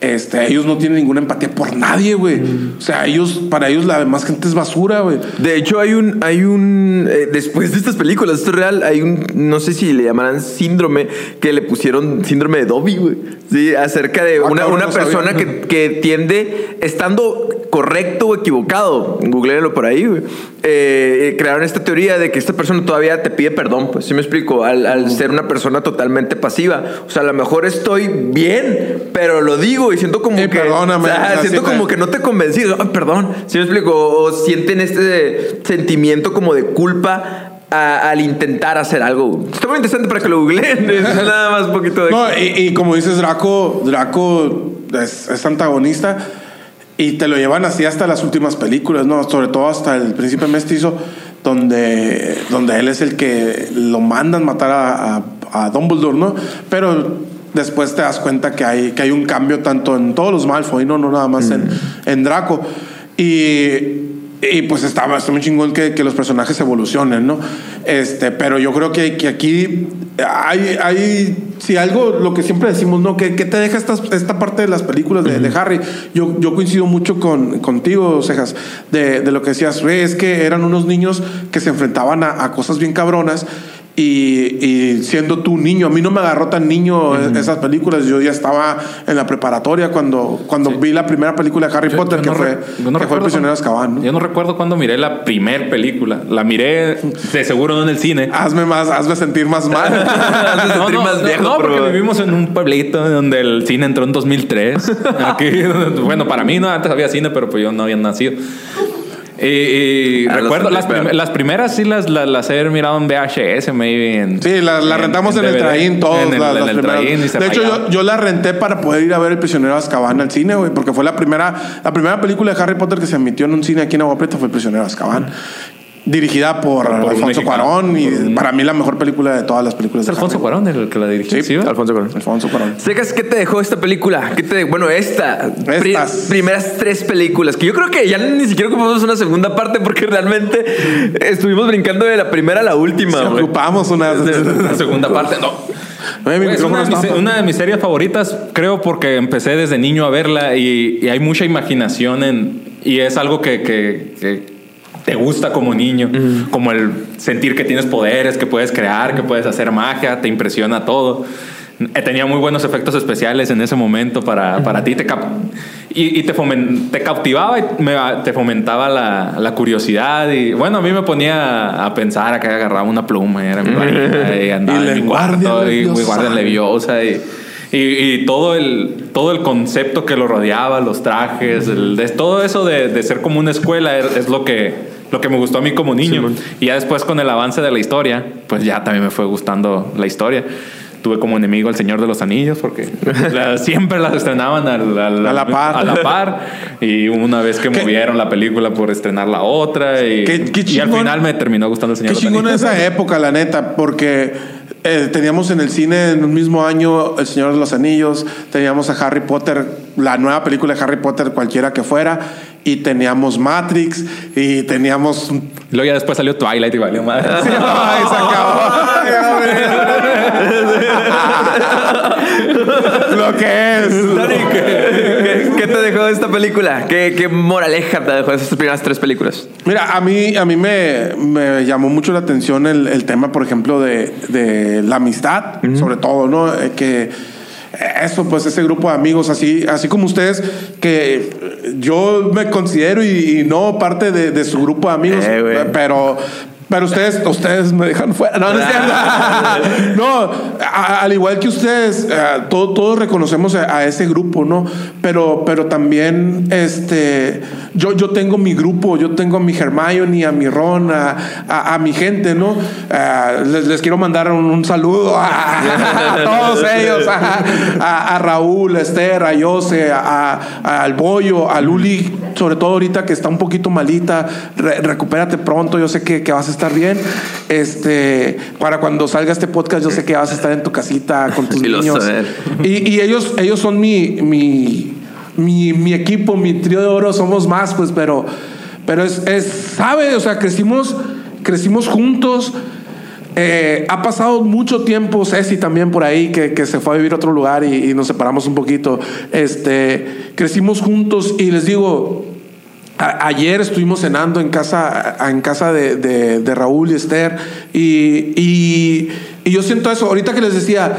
B: Este, ellos no tienen ninguna empatía por nadie, güey. O sea, ellos, para ellos la demás gente es basura, güey.
A: De hecho, hay un, hay un, eh, después de estas películas, esto es real, hay un, no sé si le llamarán síndrome, que le pusieron síndrome de Dobby, güey. Sí, acerca de
B: Ah,
A: una,
B: cabrón,
A: una
B: no
A: persona que, que tiende, estando correcto o equivocado, googleenlo por ahí, güey. eh, eh, crearon esta teoría de que esta persona todavía te pide perdón, pues, ¿sí me explico? Al, al ser una persona totalmente pasiva. O sea, a lo mejor estoy bien, pero lo digo y siento como
B: Sí,
A: que...
B: perdóname,
A: siento como que no te convencí. Ay, perdón, ¿sí me explico? O sienten este sentimiento como de culpa a- al intentar hacer algo. Está muy interesante para que lo googleen. Nada más un poquito de...
B: No, y, y como dices, Draco, Draco es, es antagonista y te lo llevan así hasta las últimas películas, ¿no? Sobre todo hasta el Príncipe Mestizo, donde, donde él es el que lo mandan matar a, a, a Dumbledore, ¿no? Pero después te das cuenta que hay, que hay un cambio tanto en todos los Malfoy, no, no nada más en, en Draco. Y, y pues está, está muy chingón que, que los personajes evolucionen, ¿no? Este, pero yo creo que, que aquí hay, hay, si algo, lo que siempre decimos, ¿no? Que, que te deja esta, esta parte de las películas de, de Harry. Yo, yo coincido mucho con, contigo, Cejas, de, de lo que decías, "Güey, es que eran unos niños que se enfrentaban a, a cosas bien cabronas. Y, y siendo tú niño, a mí no me agarró tan niño esas películas. Yo ya estaba en la preparatoria cuando, cuando vi la primera película de Harry
C: Yo-
B: Potter,
C: yo
B: que,
C: no
B: fue, que fue El prisionero de Azkaban. ¿no?
C: Yo no recuerdo cuando miré la primer película. La miré de seguro no en el cine.
B: Hazme más, hazme sentir más mal.
A: Hazme sentir
C: no,
A: más viejo,
C: no,
A: por
C: porque vivimos en un pueblito donde el cine entró en 2003. Aquí, bueno, para mí no, antes había cine, pero pues yo no había nacido. Y, y
A: Ah,
C: recuerdo las, prim- las primeras sí las, las, las he mirado en VHS, maybe. En,
B: Sí, la, la rentamos en, el traín todos.
C: En el,
B: las- las
C: el
B: primeras.
C: traín y se
B: de hecho, yo, yo la renté para poder ir a ver El prisionero de Azkaban al cine, güey, porque fue la primera, la primera película de Harry Potter que se emitió en un cine aquí en Agua Prieta fue El prisionero de Azkaban. Dirigida por, Alfonso. Cuarón y
C: Por
B: para mí la mejor película de todas las películas
C: ¿Es Alfonso Cuarón el que la dirigió?
B: Sí,
C: ¿Sí?
A: Alfonso Cuarón.
B: Alfonso Cuarón.
A: Secas, ¿qué te dejó esta película? ¿Qué te, bueno, esta. pri-
B: Estas.
A: primeras tres películas. Que yo creo que ya ni siquiera ocupamos una segunda parte porque realmente estuvimos brincando de la primera a la última.
B: Si
A: güey.
B: ocupamos una.
C: Segunda parte, no.
B: Oye, mi
C: Es
B: micrófono
C: una, de mis,
B: está-
C: una de mis series favoritas, creo, porque empecé desde niño a verla y, y hay mucha imaginación en. Y es algo que, que- que te gusta como niño. Como el sentir que tienes poderes, que puedes crear, que puedes hacer magia, te impresiona todo. Eh, Tenía muy buenos efectos especiales en ese momento para, para ti. Te y, y te, te cautivaba y me- te fomentaba la, la curiosidad. Y bueno, a mí me ponía a pensar a que agarraba una pluma y era mi varita y andaba
B: Y
C: en mi cuarto
B: guardia
C: y
B: leviosa.
C: guardia leviosa y, y, y todo, el, todo el concepto que lo rodeaba, los trajes, el- todo eso de, de ser como una escuela es, es lo que lo que me gustó a mí como niño. y ya después con el avance de la historia, pues ya también me fue gustando la historia. Tuve como enemigo al Señor de los Anillos porque la- siempre las estrenaban al- al-
B: A la par.
C: a la par. Y una vez que
B: ¿Qué?
C: movieron la película por estrenar la otra. Y,
B: Qué- qué
C: y al
B: chingón.
C: final me terminó gustando el Señor
B: Qué
C: de los
B: chingón
C: Anillos.
B: esa época, la neta, porque eh, teníamos en el cine en un mismo año El Señor de los Anillos, teníamos a Harry Potter, la nueva película de Harry Potter, cualquiera que fuera, y teníamos Matrix, y teníamos.
C: Y Luego ya después salió Twilight y valió madre.
B: Ay, se acabó. Lo que es.
A: Dani, ¿qué, qué- te dejó esta película? ¿Qué, qué moraleja te dejó esas primeras tres películas?
B: Mira, a mí, a mí me, me llamó mucho la atención el, el tema, por ejemplo, de, de la amistad, sobre todo, ¿no? Eh, que eso, pues ese grupo de amigos, así, así como ustedes, que yo me considero y, y no parte de, de su grupo de amigos,
A: Eh,
B: pero, pero ustedes, ustedes me dejan fuera. No, no es cierto. No, a- al igual que ustedes, eh, todo- todos reconocemos a, a ese grupo, ¿no? Pero, pero también, este, yo, yo tengo mi grupo, yo tengo a mi Hermione, a mi Ron, a, a- a mi gente, ¿no? Eh, les, les quiero mandar un, un saludo a, a todos ellos, a, a- a Raúl, a Esther, a Yose, a, a- al Bollo, a Luli, sobre todo ahorita que está un poquito malita, re- recupérate pronto, yo sé que, que vas a estar bien. Este, para cuando salga este podcast, yo sé que vas a estar en tu casita con tus
A: Sí,
B: niños. Y, y ellos, ellos son mi, mi, mi, mi equipo, mi trío de oro, somos más, pues, pero, pero es, es, sabe, o sea, crecimos, crecimos juntos. Eh, ha pasado mucho tiempo, Ceci también por ahí, que, que se fue a vivir a otro lugar y, y nos separamos un poquito. Este, crecimos juntos y les digo, a- ayer estuvimos cenando en casa, en casa de, de- de Raúl y Esther y, y- y yo siento eso. Ahorita que les decía,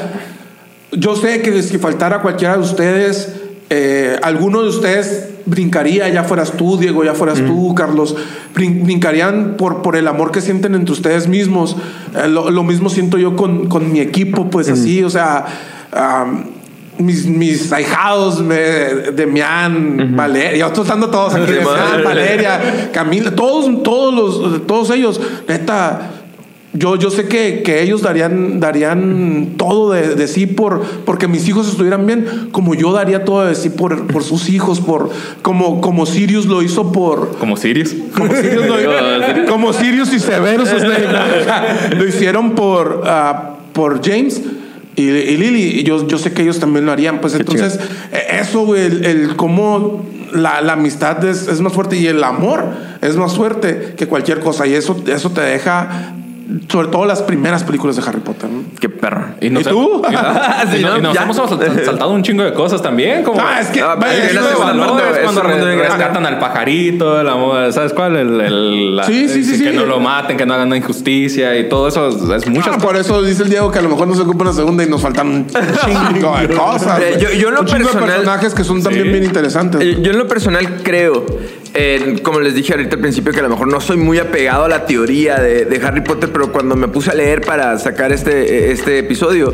B: yo sé que si faltara cualquiera de ustedes, eh, alguno de ustedes brincaría, ya fueras tú, Diego, ya fueras tú, Carlos, brin- brincarían por, por el amor que sienten entre ustedes mismos. Eh, lo, lo mismo siento yo con, con mi equipo, pues así, o sea, am, mis, mis ahijados, me, Demián, Valeria, yo estoy dando todos aquí, Demián. Valeria, Camila, todos, todos los, todos ellos, neta. Yo, yo sé que, que ellos darían, darían todo de, de sí por porque mis hijos estuvieran bien, como yo daría todo de sí por, por sus hijos, por como, como Sirius lo hizo por,
C: Como Sirius.
B: como Sirius, lo- como Sirius y Severus lo hicieron por, ah, por James y, y Lily. Y yo, yo sé que ellos también lo harían. Pues entonces, eh, eso, güey, el, el cómo la, la amistad es, es más fuerte y el amor es más fuerte que cualquier cosa. Y eso, eso te deja, sobre todo las primeras películas de Harry Potter. ¿no?
A: Qué perro.
B: ¿Y tú?
C: Y,
A: Sí,
C: y no-
A: ¿no?
C: y nos
A: Ya.
C: hemos sal- saltado un chingo de cosas también. Como
B: Ah, es que-
A: Ah,
B: vaya,
A: es segunda
C: valores, cuando re- rescatan al pajarito, el amor, ¿sabes cuál? El, el- la-
B: Sí, sí, sí,
C: Que no lo maten, que no hagan una injusticia y todo eso. Es muchas
B: Ah, por eso dice el Diego que a lo mejor no se ocupa una segunda y nos faltan un chingo de cosas.
A: Eh, yo- yo en lo
B: un chingo de
A: personal-
B: personajes que son también
C: Sí.
B: bien interesantes.
A: Eh, Yo en lo personal creo, eh, como les dije ahorita al principio, que a lo mejor no soy muy apegado a la teoría de, de Harry Potter, pero cuando me puse a leer para sacar este, este episodio,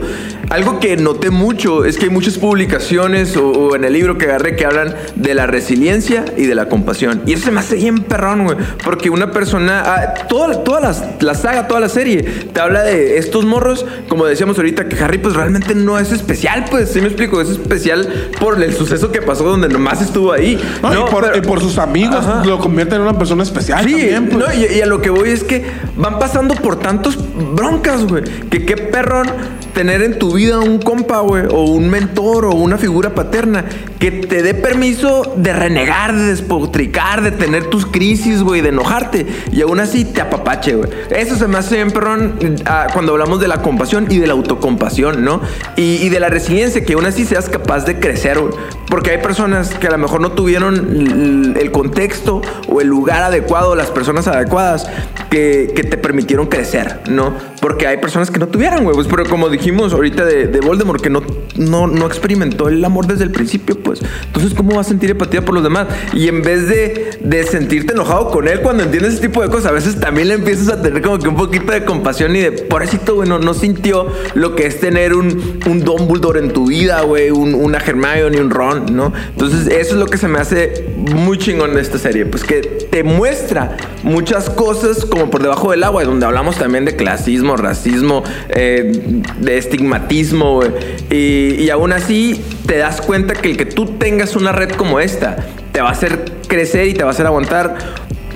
A: algo que noté mucho es que hay muchas publicaciones o, o en el libro que agarré que hablan de la resiliencia y de la compasión. Y eso se me hace bien perrón, güey, porque una persona, ah, toda, toda las- la saga, toda la serie, te habla de estos morros, como decíamos ahorita, que Harry pues realmente no es especial, pues, ¿sí me explico? Es especial por el suceso que pasó donde nomás estuvo ahí.
B: No, y, por,
A: pero-
B: y por sus amigos
A: Ajá.
B: lo convierten en una persona especial.
A: Sí,
B: también, pues.
A: no, y, y a lo que voy es que van pasando por tantos broncas, güey. Que qué perrón tener en tu vida un compa, güey, o un mentor, o una figura paterna, que te dé permiso de renegar, de despotricar, de tener tus crisis, güey, de enojarte, y aún así te apapache, güey. Eso se me hace bien perrón ah, cuando hablamos de la compasión y de la autocompasión, ¿no? Y, y de la resiliencia, que aún así seas capaz de crecer, güey. Porque hay personas que a lo mejor no tuvieron el contexto o el lugar adecuado, las personas adecuadas que, que te permitieron crecer, ¿no? Porque hay personas que no tuvieron, güey. Pues, pero como dijimos ahorita de, de Voldemort, que no, no, no experimentó el amor desde el principio, pues. Entonces, ¿cómo vas a sentir empatía por los demás? Y en vez de, de sentirte enojado con él cuando entiendes ese tipo de cosas, a veces también le empiezas a tener como que un poquito de compasión y de, pobrecito, güey, no, sintió lo que es tener un, un Dumbledore en tu vida, güey, un, una Hermione, un Ron, ¿no? Entonces, eso es lo que se me hace muy chingón de esta serie, pues que te muestra muchas cosas como por debajo del agua, donde hablamos también de clasismo, racismo, eh, de estigmatismo. Y, y aún así te das cuenta que el que tú tengas una red como esta te va a hacer crecer y te va a hacer aguantar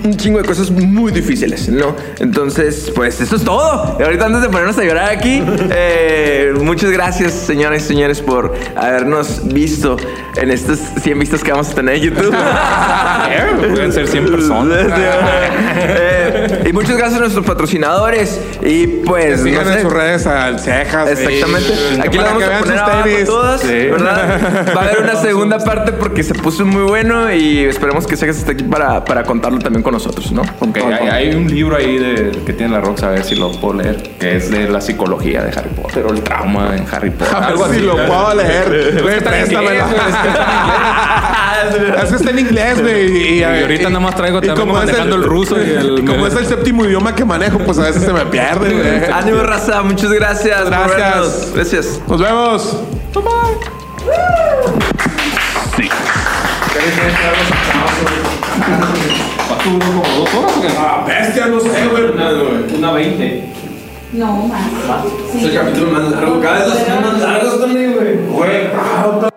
A: un chingo de cosas muy difíciles, ¿no? Entonces, pues eso es todo. Y ahorita antes de ponernos a llorar aquí, eh, muchas gracias, señoras y señores, por habernos visto en estas 100 vistas que vamos a tener en YouTube.
C: Pueden ser 100 personas.
A: Eh, y muchas gracias a nuestros patrocinadores. Y pues.
B: Sigan
A: no sé.
B: en sus redes al Cejas.
A: Exactamente. Aquí lo vamos a poner abajo todas,
C: Sí.
A: ¿verdad? Va a haber una segunda parte porque se puso muy bueno y esperemos que Segas esté aquí para, para contarlo también con nosotros, ¿no?
C: Ok, hay, hay un libro ahí de, que tiene la Rox, a ver si lo puedo leer, que es de la psicología de Harry Potter o el trauma en Harry Potter.
B: A ver
C: algo
B: si
C: así.
B: lo puedo leer. Güey,
C: está en inglés, güey, es que está
B: en inglés, güey. Y,
C: Y ahorita nada más traigo también
B: como es
C: manejando el ruso y el-
B: como es el séptimo idioma que manejo, pues a veces se me pierde, güey.
A: Ánimo, raza. Muchas gracias.
B: Gracias.
A: Gracias.
B: Nos vemos.
C: Como dos horas o qué?
B: Ah, bestia, no sé, güey.
C: Una 20.
D: No, más. Sí.
A: capítulo más largo. Cada vez los más largos también, güey.
B: Güey, ah,